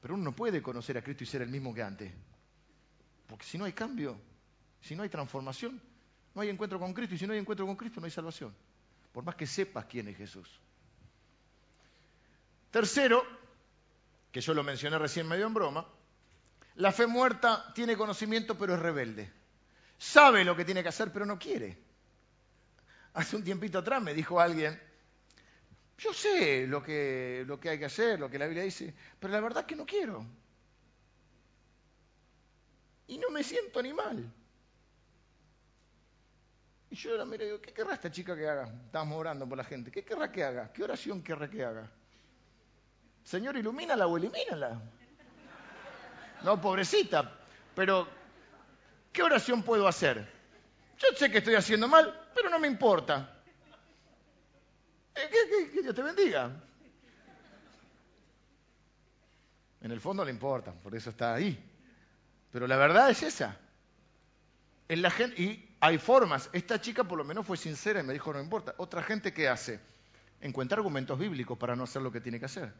Pero uno no puede conocer a Cristo y ser el mismo que antes, porque si no hay cambio, si no hay transformación, no hay encuentro con Cristo, y si no hay encuentro con Cristo no hay salvación, por más que sepas quién es Jesús. Tercero, que yo lo mencioné recién medio en broma, la fe muerta tiene conocimiento pero es rebelde. Sabe lo que tiene que hacer pero no quiere. Hace un tiempito atrás me dijo alguien, yo sé lo que, lo que hay que hacer, lo que la Biblia dice, pero la verdad es que no quiero. Y no me siento ni mal. Y yo la miro y digo, ¿qué querrá esta chica que haga? Estamos orando por la gente. ¿Qué querrá que haga? ¿Qué oración querrá que haga? Señor, ilumínala o elimínala. No, pobrecita, pero ¿qué oración puedo hacer? Yo sé que estoy haciendo mal, pero no me importa. Eh, que, Dios te bendiga. En el fondo le importa, por eso está ahí. Pero la verdad es esa. En la gente, y hay formas. Esta chica por lo menos fue sincera y me dijo, no importa. Otra gente, ¿qué hace? Encuentra argumentos bíblicos para no hacer lo que tiene que hacer.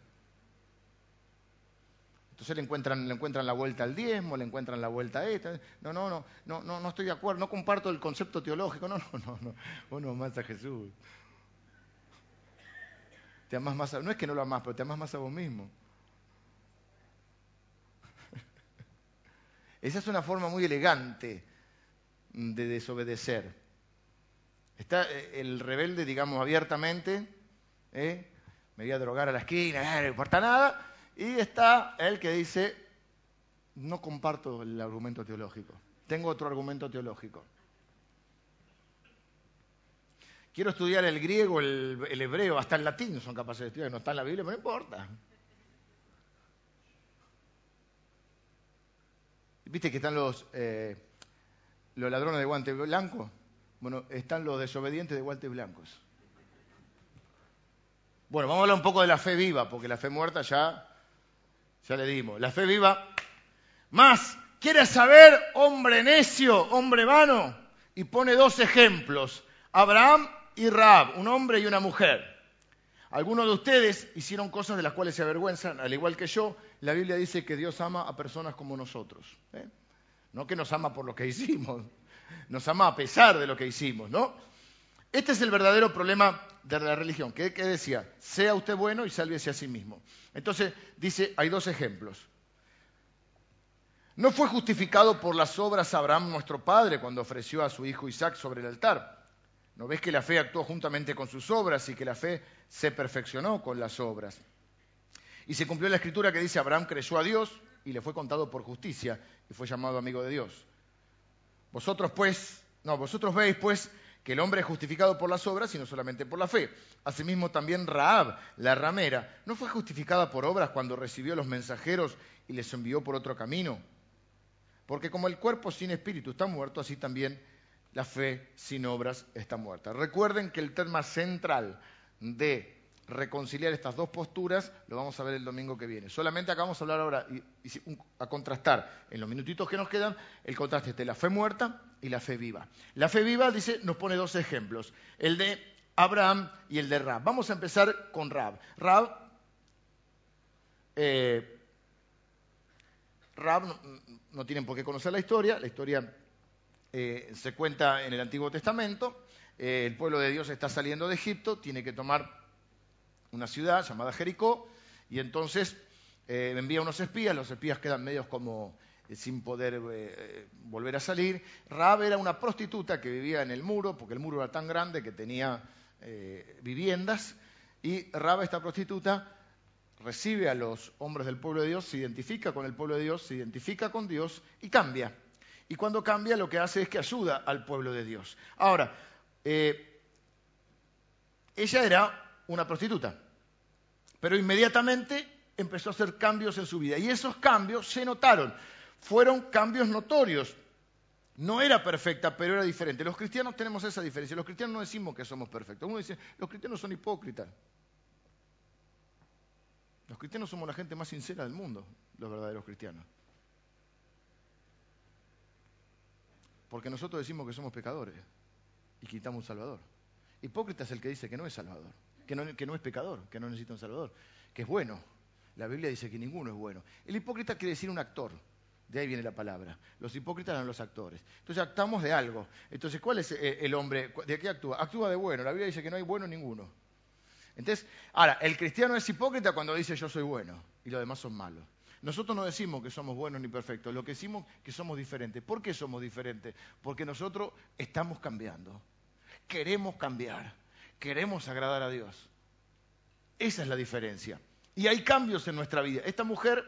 Entonces le encuentran, le encuentran la vuelta al diezmo, le encuentran la vuelta a esta. No, no, no, no, no, no estoy de acuerdo, no comparto el concepto teológico. No, no, no, no. Vos no amás a Jesús. Te amas más a, no es que no lo amás, pero te amas más a vos mismo. (laughs) Esa es una forma muy elegante de desobedecer. Está eh, el rebelde, digamos, abiertamente, ¿eh? me voy a drogar a la esquina, eh, no importa nada, y está el que dice, no comparto el argumento teológico, tengo otro argumento teológico. Quiero estudiar el griego, el, hebreo, hasta el latín son capaces de estudiar, no está en la Biblia, pero no importa. ¿Viste que están los, eh, los ladrones de guantes blancos? Bueno, están los desobedientes de guantes blancos. Bueno, vamos a hablar un poco de la fe viva, porque la fe muerta ya ya le dimos. La fe viva. Más, ¿quieres saber, hombre necio, hombre vano? Y pone dos ejemplos. Abraham y Raab, un hombre y una mujer. Algunos de ustedes hicieron cosas de las cuales se avergüenzan, al igual que yo. La Biblia dice que Dios ama a personas como nosotros. ¿eh? No que nos ama por lo que hicimos, (laughs) nos ama a pesar de lo que hicimos, ¿no? Este es el verdadero problema de la religión, que, decía, sea usted bueno y sálvese a sí mismo. Entonces, dice, hay dos ejemplos. No fue justificado por las obras Abraham nuestro padre cuando ofreció a su hijo Isaac sobre el altar. ¿No ves que la fe actuó juntamente con sus obras y que la fe se perfeccionó con las obras? Y se cumplió la escritura que dice, Abraham creyó a Dios y le fue contado por justicia y fue llamado amigo de Dios. Vosotros pues, no, vosotros veis pues que el hombre es justificado por las obras y no solamente por la fe. Asimismo también Raab, la ramera, no fue justificada por obras cuando recibió los mensajeros y les envió por otro camino. Porque como el cuerpo sin espíritu está muerto, así también la fe sin obras está muerta. Recuerden que el tema central de reconciliar estas dos posturas lo vamos a ver el domingo que viene. Solamente acá vamos a hablar ahora, y, a contrastar en los minutitos que nos quedan, el contraste entre la fe muerta y la fe viva. La fe viva, dice, nos pone dos ejemplos, el de Abraham y el de Rab. Vamos a empezar con Rab. Rab, eh, Rab no, tienen por qué conocer la historia, la historia eh, se cuenta en el Antiguo Testamento, eh, el pueblo de Dios está saliendo de Egipto, tiene que tomar una ciudad llamada Jericó, y entonces eh, envía unos espías, los espías quedan medios como eh, sin poder eh, volver a salir. Raab era una prostituta que vivía en el muro, porque el muro era tan grande que tenía viviendas, y Raab, esta prostituta, recibe a los hombres del pueblo de Dios, se identifica con el pueblo de Dios, se identifica con Dios y cambia. Y cuando cambia lo que hace es que ayuda al pueblo de Dios. Ahora, ella era una prostituta, pero inmediatamente empezó a hacer cambios en su vida. Y esos cambios se notaron, fueron cambios notorios. No era perfecta, pero era diferente. Los cristianos tenemos esa diferencia. Los cristianos no decimos que somos perfectos. Uno dice, los cristianos son hipócritas. Los cristianos somos la gente más sincera del mundo, los verdaderos cristianos. Porque nosotros decimos que somos pecadores y quitamos un Salvador. Hipócrita es el que dice que no es Salvador, que no, es pecador, que no necesita un Salvador, que es bueno. La Biblia dice que ninguno es bueno. El hipócrita quiere decir un actor. De ahí viene la palabra. Los hipócritas eran los actores. Entonces actuamos de algo. Entonces, ¿cuál es eh, el hombre? ¿De qué actúa? Actúa de bueno. La Biblia dice que no hay bueno ninguno. Entonces, ahora, el cristiano es hipócrita cuando dice yo soy bueno y los demás son malos. Nosotros no decimos que somos buenos ni perfectos, lo que decimos es que somos diferentes. ¿Por qué somos diferentes? Porque nosotros estamos cambiando. Queremos cambiar. Queremos agradar a Dios. Esa es la diferencia. Y hay cambios en nuestra vida. Esta mujer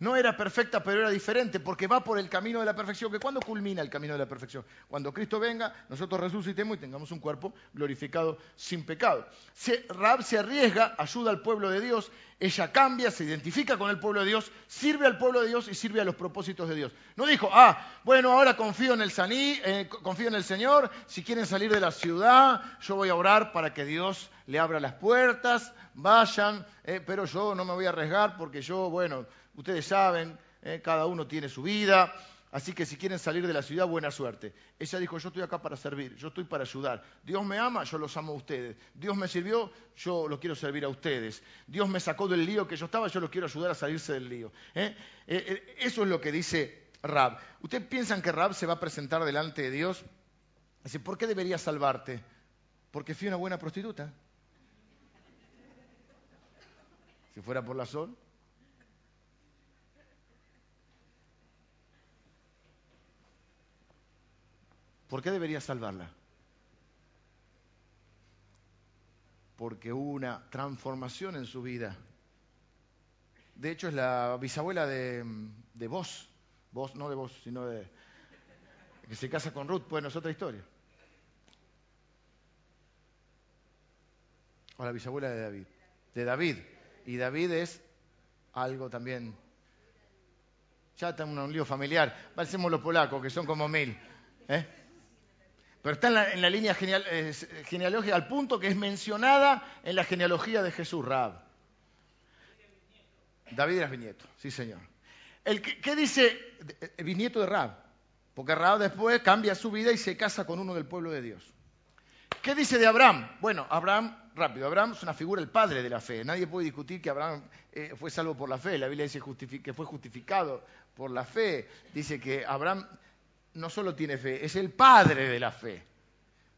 no era perfecta, pero era diferente, porque va por el camino de la perfección. ¿Que cuándo culmina el camino de la perfección? Cuando Cristo venga, nosotros resucitemos y tengamos un cuerpo glorificado sin pecado. Se, se arriesga, ayuda al pueblo de Dios, ella cambia, se identifica con el pueblo de Dios, sirve al pueblo de Dios y sirve a los propósitos de Dios. No dijo, ah, bueno, ahora confío en el, saní, eh, confío en el Señor, si quieren salir de la ciudad, yo voy a orar para que Dios le abra las puertas, vayan, eh, pero yo no me voy a arriesgar porque yo, bueno, Ustedes saben, eh, cada uno tiene su vida, así que si quieren salir de la ciudad, buena suerte. Ella dijo, yo estoy acá para servir, yo estoy para ayudar. Dios me ama, yo los amo a ustedes. Dios me sirvió, yo lo quiero servir a ustedes. Dios me sacó del lío que yo estaba, yo los quiero ayudar a salirse del lío. ¿eh? Eh, eso es lo que dice Rab. ¿Ustedes piensan que Rab se va a presentar delante de Dios? Dice, ¿por qué debería salvarte? Porque fui una buena prostituta. Si fuera por la sol. ¿Por qué debería salvarla? Porque hubo una transformación en su vida. De hecho, es la bisabuela de, de vos, vos, no de vos, sino de que se casa con Ruth, pues no es otra historia. O la bisabuela de David. De David. Y David es algo también. Ya está un lío familiar. Parecemos los polacos, que son como mil. ¿eh? Pero está en la, línea genealógica al punto que es mencionada en la genealogía de Jesús, Rab. David era bisnieto, sí señor. El, ¿Qué dice el bisnieto de Rab? Porque Rab después cambia su vida y se casa con uno del pueblo de Dios. ¿Qué dice de Abraham? Bueno, Abraham, rápido, Abraham es una figura, el padre de la fe. Nadie puede discutir que Abraham eh, fue salvo por la fe. La Biblia dice que fue justificado por la fe. Dice que Abraham no solo tiene fe, es el padre de la fe.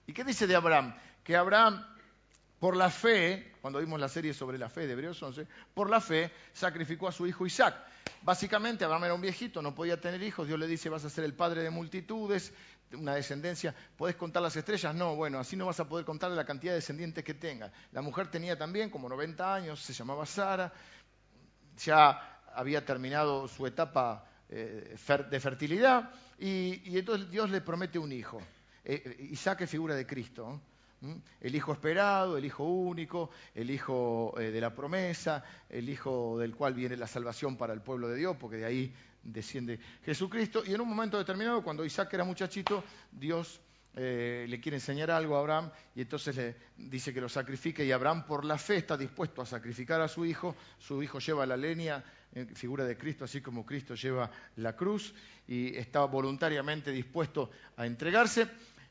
¿Y qué dice de Abraham? Que Abraham, por la fe, cuando vimos la serie sobre la fe de Hebreos 11, por la fe sacrificó a su hijo Isaac. Básicamente, Abraham era un viejito, no podía tener hijos, Dios le dice, vas a ser el padre de multitudes, una descendencia, ¿podés contar las estrellas? No, bueno, así no vas a poder contar la cantidad de descendientes que tenga. La mujer tenía también como 90 años, se llamaba Sara, ya había terminado su etapa eh, de fertilidad, y, entonces Dios le promete un hijo. Eh, eh, Isaac es figura de Cristo. El hijo esperado, el hijo único, el hijo de la promesa, el hijo del cual viene la salvación para el pueblo de Dios, porque de ahí desciende Jesucristo. Y en un momento determinado, cuando Isaac era muchachito, Dios le quiere enseñar algo a Abraham y entonces le dice que lo sacrifique y Abraham por la fe está dispuesto a sacrificar a su hijo. Su hijo lleva la leña figura de Cristo, así como Cristo lleva la cruz y estaba voluntariamente dispuesto a entregarse.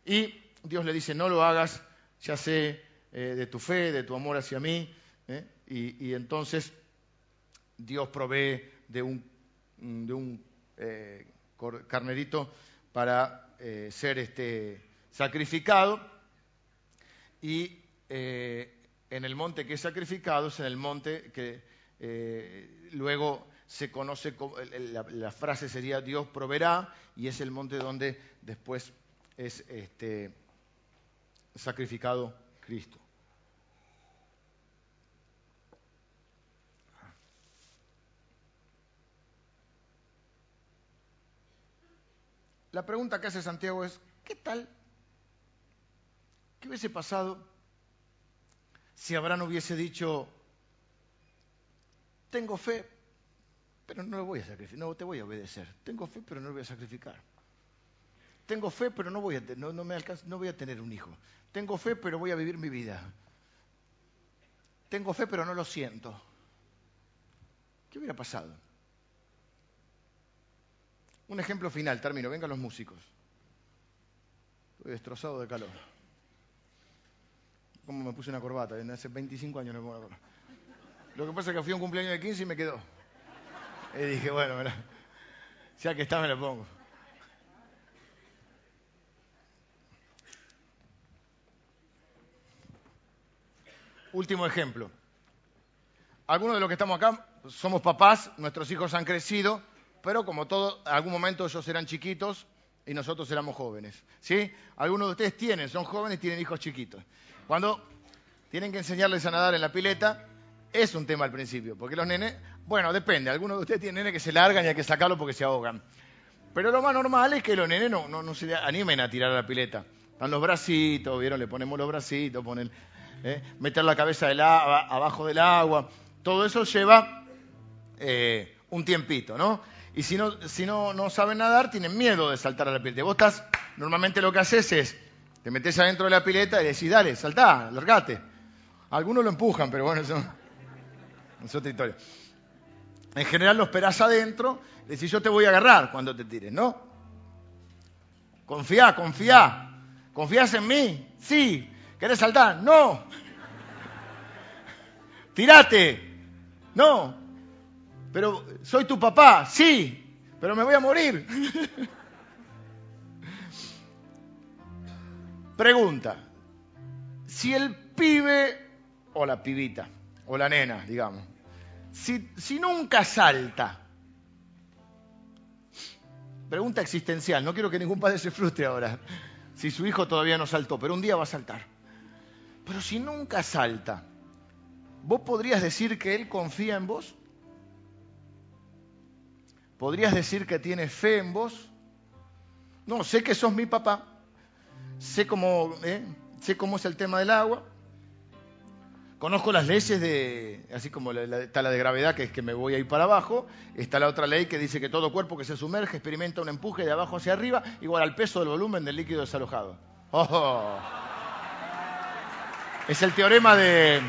Y Dios le dice, no lo hagas, ya sé eh, de tu fe, de tu amor hacia mí. ¿eh? Y, entonces Dios provee de un, eh, carnerito para ser este, sacrificado. Y en el monte que es sacrificado, es en el monte que eh, luego se conoce, la, la, frase sería Dios proveerá, y es el monte donde después es este, sacrificado Cristo. La pregunta que hace Santiago es, ¿qué tal? ¿Qué hubiese pasado si Abraham hubiese dicho, tengo fe, pero no lo voy a sacrificar, no te voy a obedecer. Tengo fe, pero no lo voy a sacrificar. Tengo fe, pero no voy a, no, me no voy a tener un hijo. Tengo fe, pero voy a vivir mi vida. Tengo fe, pero no lo siento. ¿Qué hubiera pasado? Un ejemplo final, termino. Vengan los músicos. Estoy destrozado de calor. ¿Cómo me puse una corbata? Hace 25 años no me pongo una corbata. Lo que pasa es que fui a un cumpleaños de 15 y me quedó. Y dije, bueno, ya que está me lo pongo. Último ejemplo. Algunos de los que estamos acá somos papás, nuestros hijos han crecido, pero como todo, en algún momento ellos eran chiquitos y nosotros éramos jóvenes. ¿Sí? Algunos de ustedes tienen, son jóvenes y tienen hijos chiquitos. Cuando tienen que enseñarles a nadar en la pileta, es un tema al principio, porque los nenes, bueno, depende, algunos de ustedes tienen nenes que se largan y hay que sacarlos porque se ahogan. Pero lo más normal es que los nenes no, no, se animen a tirar a la pileta. Están los bracitos, ¿vieron? Le ponemos los bracitos, ponen, ¿eh? meter la cabeza del abajo del agua. Todo eso lleva eh, un tiempito, ¿no? Y si, no, si no, no saben nadar, tienen miedo de saltar a la pileta. Vos estás, normalmente lo que haces es, te metes adentro de la pileta y decís, dale, saltá, largate. Algunos lo empujan, pero bueno, eso es otra historia. En general lo esperás adentro, decís yo te voy a agarrar cuando te tires, ¿no? Confía, confía. ¿Confías en mí? Sí. ¿Querés saltar? No. Tirate. No. Pero soy tu papá. Sí. Pero me voy a morir. (laughs) Pregunta. Si el pibe o la pibita o la nena, digamos. Si, nunca salta, pregunta existencial, no quiero que ningún padre se frustre ahora, si su hijo todavía no saltó, pero un día va a saltar. Pero si nunca salta, ¿vos podrías decir que él confía en vos? ¿Podrías decir que tiene fe en vos? No, sé que sos mi papá, sé cómo, ¿eh? sé cómo es el tema del agua, Conozco las leyes de, así como está la de gravedad, que es que me voy a ir para abajo, está la otra ley que dice que todo cuerpo que se sumerge experimenta un empuje de abajo hacia arriba igual al peso del volumen del líquido desalojado. ¡Oh! Es el teorema de...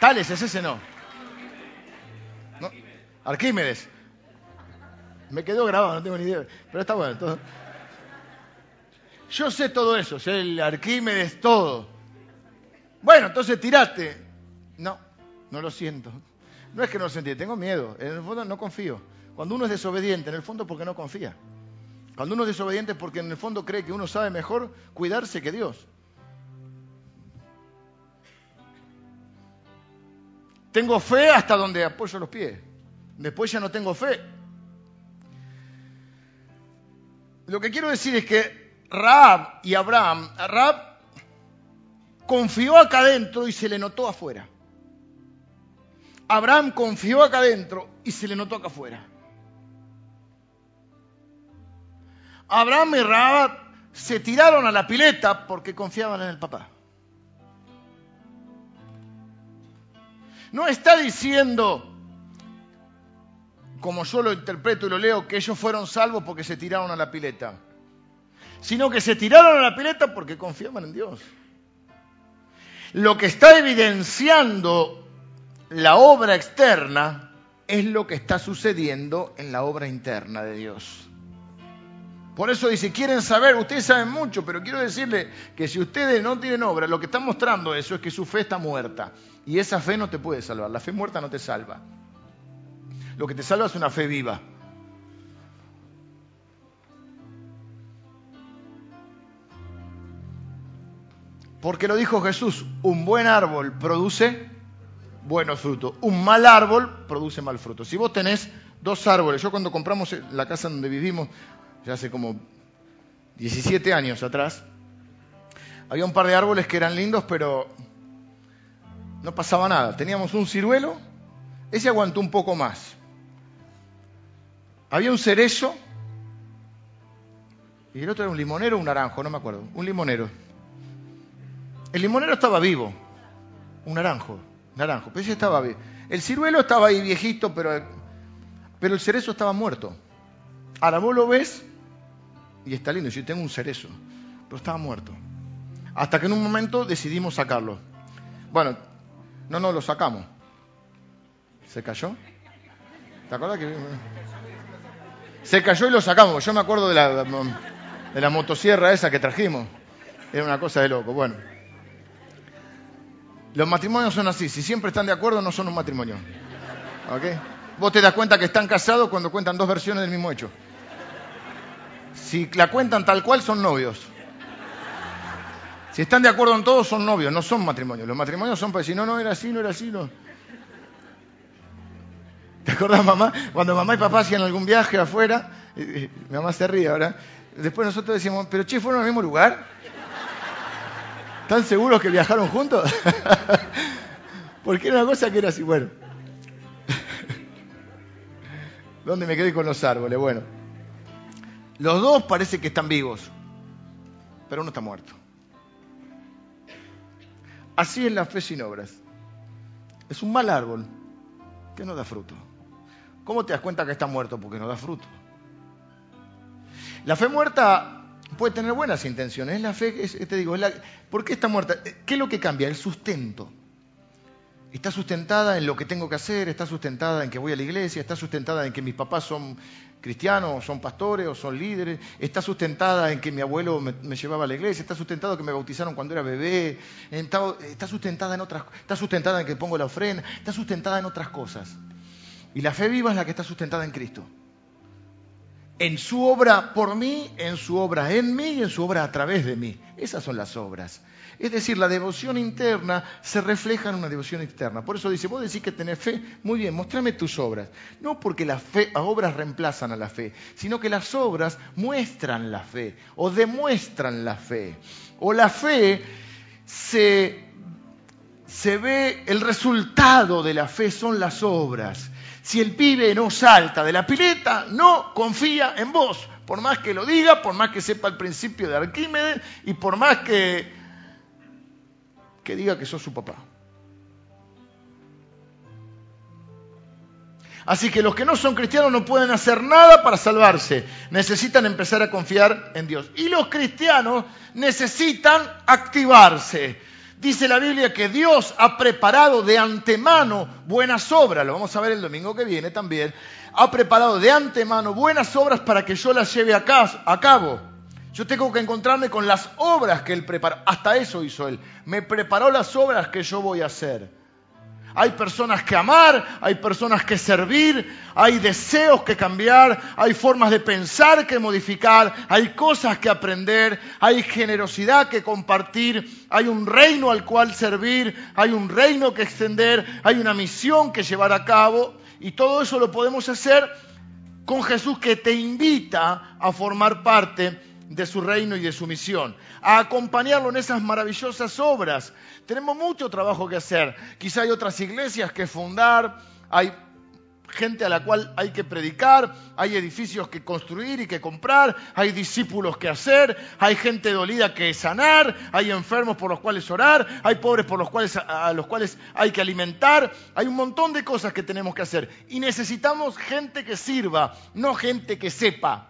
Tales, es ese no. Arquímedes. Me quedó grabado, no tengo ni idea. Pero está bueno. Yo sé todo eso, sé el Arquímedes, todo. Bueno, entonces tiraste. No, no lo siento. No es que no lo sentí, tengo miedo. En el fondo no confío. Cuando uno es desobediente, en el fondo porque no confía. Cuando uno es desobediente es porque en el fondo cree que uno sabe mejor cuidarse que Dios. Tengo fe hasta donde apoyo los pies. Después ya no tengo fe. Lo que quiero decir es que Raab y Abraham, Raab confió acá adentro y se le notó afuera. Abraham confió acá adentro y se le notó acá afuera. Abraham y Raab se tiraron a la pileta porque confiaban en el papá. No está diciendo, como yo lo interpreto y lo leo, que ellos fueron salvos porque se tiraron a la pileta, sino que se tiraron a la pileta porque confiaban en Dios. Lo que está evidenciando la obra externa es lo que está sucediendo en la obra interna de Dios. Por eso dice, quieren saber, ustedes saben mucho, pero quiero decirle que si ustedes no tienen obra, lo que está mostrando eso es que su fe está muerta. Y esa fe no te puede salvar, la fe muerta no te salva. Lo que te salva es una fe viva. Porque lo dijo Jesús, un buen árbol produce buenos frutos, un mal árbol produce mal fruto. Si vos tenés dos árboles, yo cuando compramos la casa donde vivimos, ya hace como 17 años atrás, había un par de árboles que eran lindos, pero no pasaba nada. Teníamos un ciruelo, ese aguantó un poco más. Había un cerezo y el otro era un limonero o un naranjo, no me acuerdo. Un limonero. El limonero estaba vivo, un naranjo, naranjo, pero ese estaba vivo. El ciruelo estaba ahí viejito, pero, pero el cerezo estaba muerto. Ahora vos lo ves y está lindo, yo tengo un cerezo, pero estaba muerto. Hasta que en un momento decidimos sacarlo. Bueno, no, no, lo sacamos. ¿Se cayó? ¿Te acuerdas que.? Se cayó y lo sacamos. Yo me acuerdo de la, de la motosierra esa que trajimos. Era una cosa de loco. Bueno. Los matrimonios son así. Si siempre están de acuerdo, no son un matrimonio. ¿Ok? Vos te das cuenta que están casados cuando cuentan dos versiones del mismo hecho. Si la cuentan tal cual, son novios. Si están de acuerdo en todo, son novios, no son matrimonios. Los matrimonios son para decir, no, no, era así, no era así, no. (laughs) ¿Te acuerdas, mamá? Cuando mamá y papá hacían algún viaje afuera, mi mamá se ríe ahora. Después nosotros decíamos, pero che, ¿fueron al mismo lugar? ¿Están seguros que viajaron juntos? (laughs) Porque era una cosa que era así, bueno. (laughs) ¿Dónde me quedé con los árboles? Bueno. Los dos parece que están vivos, pero uno está muerto. Así es la fe sin obras. Es un mal árbol que no da fruto. ¿Cómo te das cuenta que está muerto? Porque no da fruto. La fe muerta puede tener buenas intenciones. la fe, te digo, ¿por qué está muerta? ¿Qué es lo que cambia? El sustento. Está sustentada en lo que tengo que hacer, está sustentada en que voy a la iglesia, está sustentada en que mis papás son cristianos, son pastores, o son líderes, está sustentada en que mi abuelo me, llevaba a la iglesia, está sustentada en que me bautizaron cuando era bebé, está, está, sustentada en otras, está sustentada en que pongo la ofrenda, está sustentada en otras cosas. Y la fe viva es la que está sustentada en Cristo. En su obra por mí, en su obra en mí y en su obra a través de mí. Esas son las obras. Es decir, la devoción interna se refleja en una devoción externa. Por eso dice, vos decís que tenés fe, muy bien, mostrame tus obras. No porque las, obras reemplazan a la fe, sino que las obras muestran la fe o demuestran la fe. O la fe se, se ve, el resultado de la fe son las obras. Si el pibe no salta de la pileta, no confía en vos. Por más que lo diga, por más que sepa el principio de Arquímedes y por más que que diga que sos su papá. Así que los que no son cristianos no pueden hacer nada para salvarse. Necesitan empezar a confiar en Dios. Y los cristianos necesitan activarse. Dice la Biblia que Dios ha preparado de antemano buenas obras. Lo vamos a ver el domingo que viene también. Ha preparado de antemano buenas obras para que yo las lleve a cabo. Yo tengo que encontrarme con las obras que Él preparó. Hasta eso hizo Él. Me preparó las obras que yo voy a hacer. Hay personas que amar, hay personas que servir, hay deseos que cambiar, hay formas de pensar que modificar, hay cosas que aprender, hay generosidad que compartir, hay un reino al cual servir, hay un reino que extender, hay una misión que llevar a cabo y todo eso lo podemos hacer con Jesús que te invita a formar parte de su reino y de su misión, a acompañarlo en esas maravillosas obras. Tenemos mucho trabajo que hacer. Quizá hay otras iglesias que fundar, hay gente a la cual hay que predicar, hay edificios que construir y que comprar, hay discípulos que hacer, hay gente dolida que sanar, hay enfermos por los cuales orar, hay pobres por los cuales, a los cuales hay que alimentar, hay un montón de cosas que tenemos que hacer. Y necesitamos gente que sirva, no gente que sepa.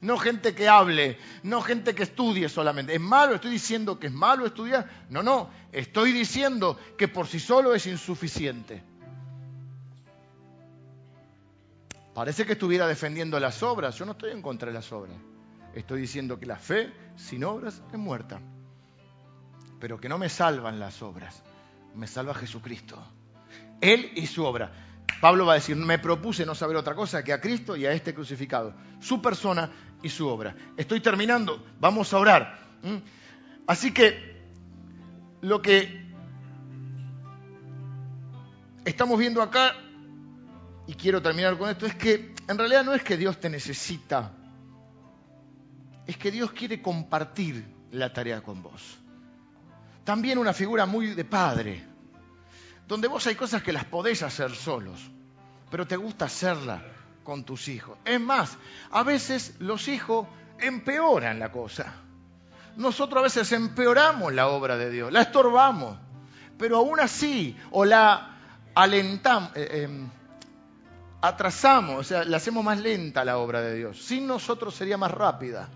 No gente que hable, no gente que estudie solamente. ¿Es malo? ¿Estoy diciendo que es malo estudiar? No, no. Estoy diciendo que por sí solo es insuficiente. Parece que estuviera defendiendo las obras. Yo no estoy en contra de las obras. Estoy diciendo que la fe sin obras es muerta. Pero que no me salvan las obras. Me salva Jesucristo. Él y su obra. Pablo va a decir, me propuse no saber otra cosa que a Cristo y a este crucificado, su persona y su obra. Estoy terminando, vamos a orar. Así que lo que estamos viendo acá, y quiero terminar con esto, es que en realidad no es que Dios te necesita, es que Dios quiere compartir la tarea con vos. También una figura muy de padre, donde vos hay cosas que las podés hacer solos, pero te gusta hacerla con tus hijos. Es más, a veces los hijos empeoran la cosa. Nosotros a veces empeoramos la obra de Dios, la estorbamos, pero aún así, o la alentamos, eh, em, atrasamos, o sea, la hacemos más lenta la obra de Dios. Sin nosotros sería más rápida.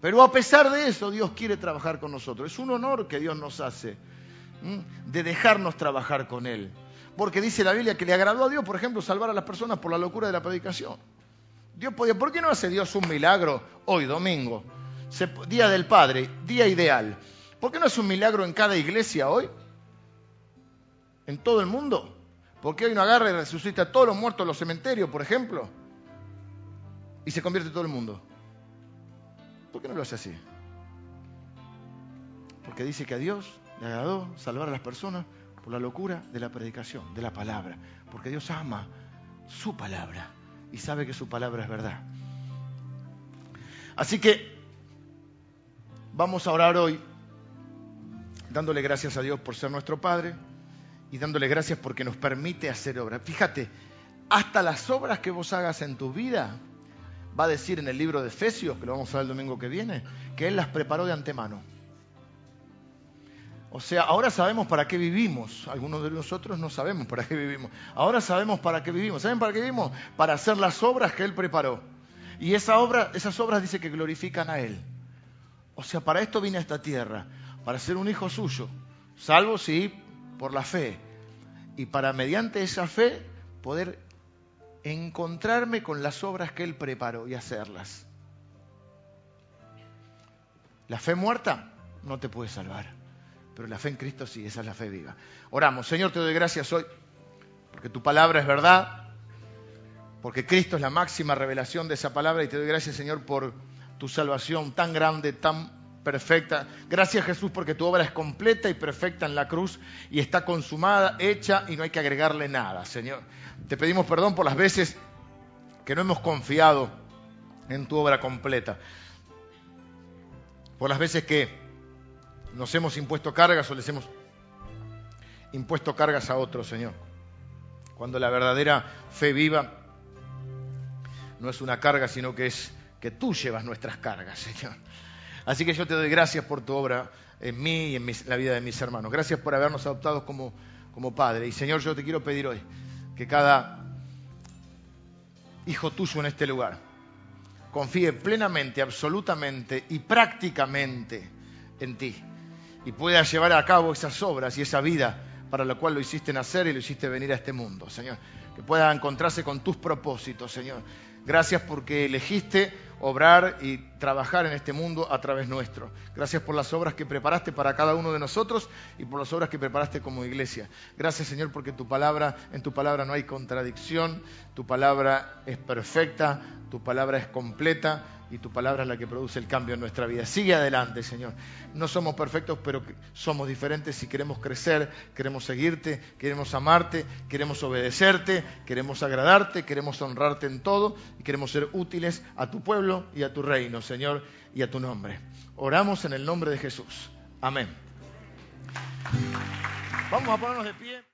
Pero a pesar de eso, Dios quiere trabajar con nosotros. Es un honor que Dios nos hace de dejarnos trabajar con Él. Porque dice la Biblia que le agradó a Dios, por ejemplo, salvar a las personas por la locura de la predicación. Dios podía, ¿por qué no hace Dios un milagro hoy, domingo? día del Padre, día ideal. ¿Por qué no hace un milagro en cada iglesia hoy? En todo el mundo. ¿Por qué hoy no agarra y resucita a todos los muertos en los cementerios, por ejemplo? Y se convierte todo el mundo. ¿Por qué no lo hace así? Porque dice que a Dios le agradó salvar a las personas por la locura de la predicación, de la palabra. Porque Dios ama su palabra y sabe que su palabra es verdad. Así que vamos a orar hoy dándole gracias a Dios por ser nuestro Padre y dándole gracias porque nos permite hacer obras. Fíjate, hasta las obras que vos hagas en tu vida va a decir en el libro de Efesios, que lo vamos a ver el domingo que viene, que Él las preparó de antemano. O sea, ahora sabemos para qué vivimos. Algunos de nosotros no sabemos para qué vivimos. Ahora sabemos para qué vivimos. ¿Saben para qué vivimos? Para hacer las obras que Él preparó. Y esa obra, esas obras dice que glorifican a Él. O sea, para esto vine a esta tierra, para ser un hijo suyo, salvo sí por la fe. Y para mediante esa fe poder encontrarme con las obras que Él preparó y hacerlas. La fe muerta no te puede salvar, pero la fe en Cristo sí, esa es la fe viva. Oramos, Señor, te doy gracias hoy, porque tu palabra es verdad, porque Cristo es la máxima revelación de esa palabra y te doy gracias, Señor, por tu salvación tan grande, tan perfecta. Gracias Jesús porque tu obra es completa y perfecta en la cruz y está consumada, hecha y no hay que agregarle nada, Señor. Te pedimos perdón por las veces que no hemos confiado en tu obra completa. Por las veces que nos hemos impuesto cargas o les hemos impuesto cargas a otros, Señor. Cuando la verdadera fe viva no es una carga, sino que es que tú llevas nuestras cargas, Señor. Así que yo te doy gracias por tu obra en mí y en la vida de mis hermanos. Gracias por habernos adoptado como, como Padre. Y Señor, yo te quiero pedir hoy que cada hijo tuyo en este lugar confíe plenamente, absolutamente y prácticamente en ti y pueda llevar a cabo esas obras y esa vida para la cual lo hiciste nacer y lo hiciste venir a este mundo, Señor. Que pueda encontrarse con tus propósitos, Señor. Gracias porque elegiste obrar y trabajar en este mundo a través nuestro. Gracias por las obras que preparaste para cada uno de nosotros y por las obras que preparaste como iglesia. Gracias Señor porque tu palabra, en tu palabra no hay contradicción, tu palabra es perfecta, tu palabra es completa y tu palabra es la que produce el cambio en nuestra vida. Sigue adelante, Señor. No somos perfectos, pero somos diferentes y queremos crecer, queremos seguirte, queremos amarte, queremos obedecerte, queremos agradarte, queremos honrarte en todo y queremos ser útiles a tu pueblo y a tu reino, Señor, y a tu nombre. Oramos en el nombre de Jesús. Amén. Vamos a ponernos de pie.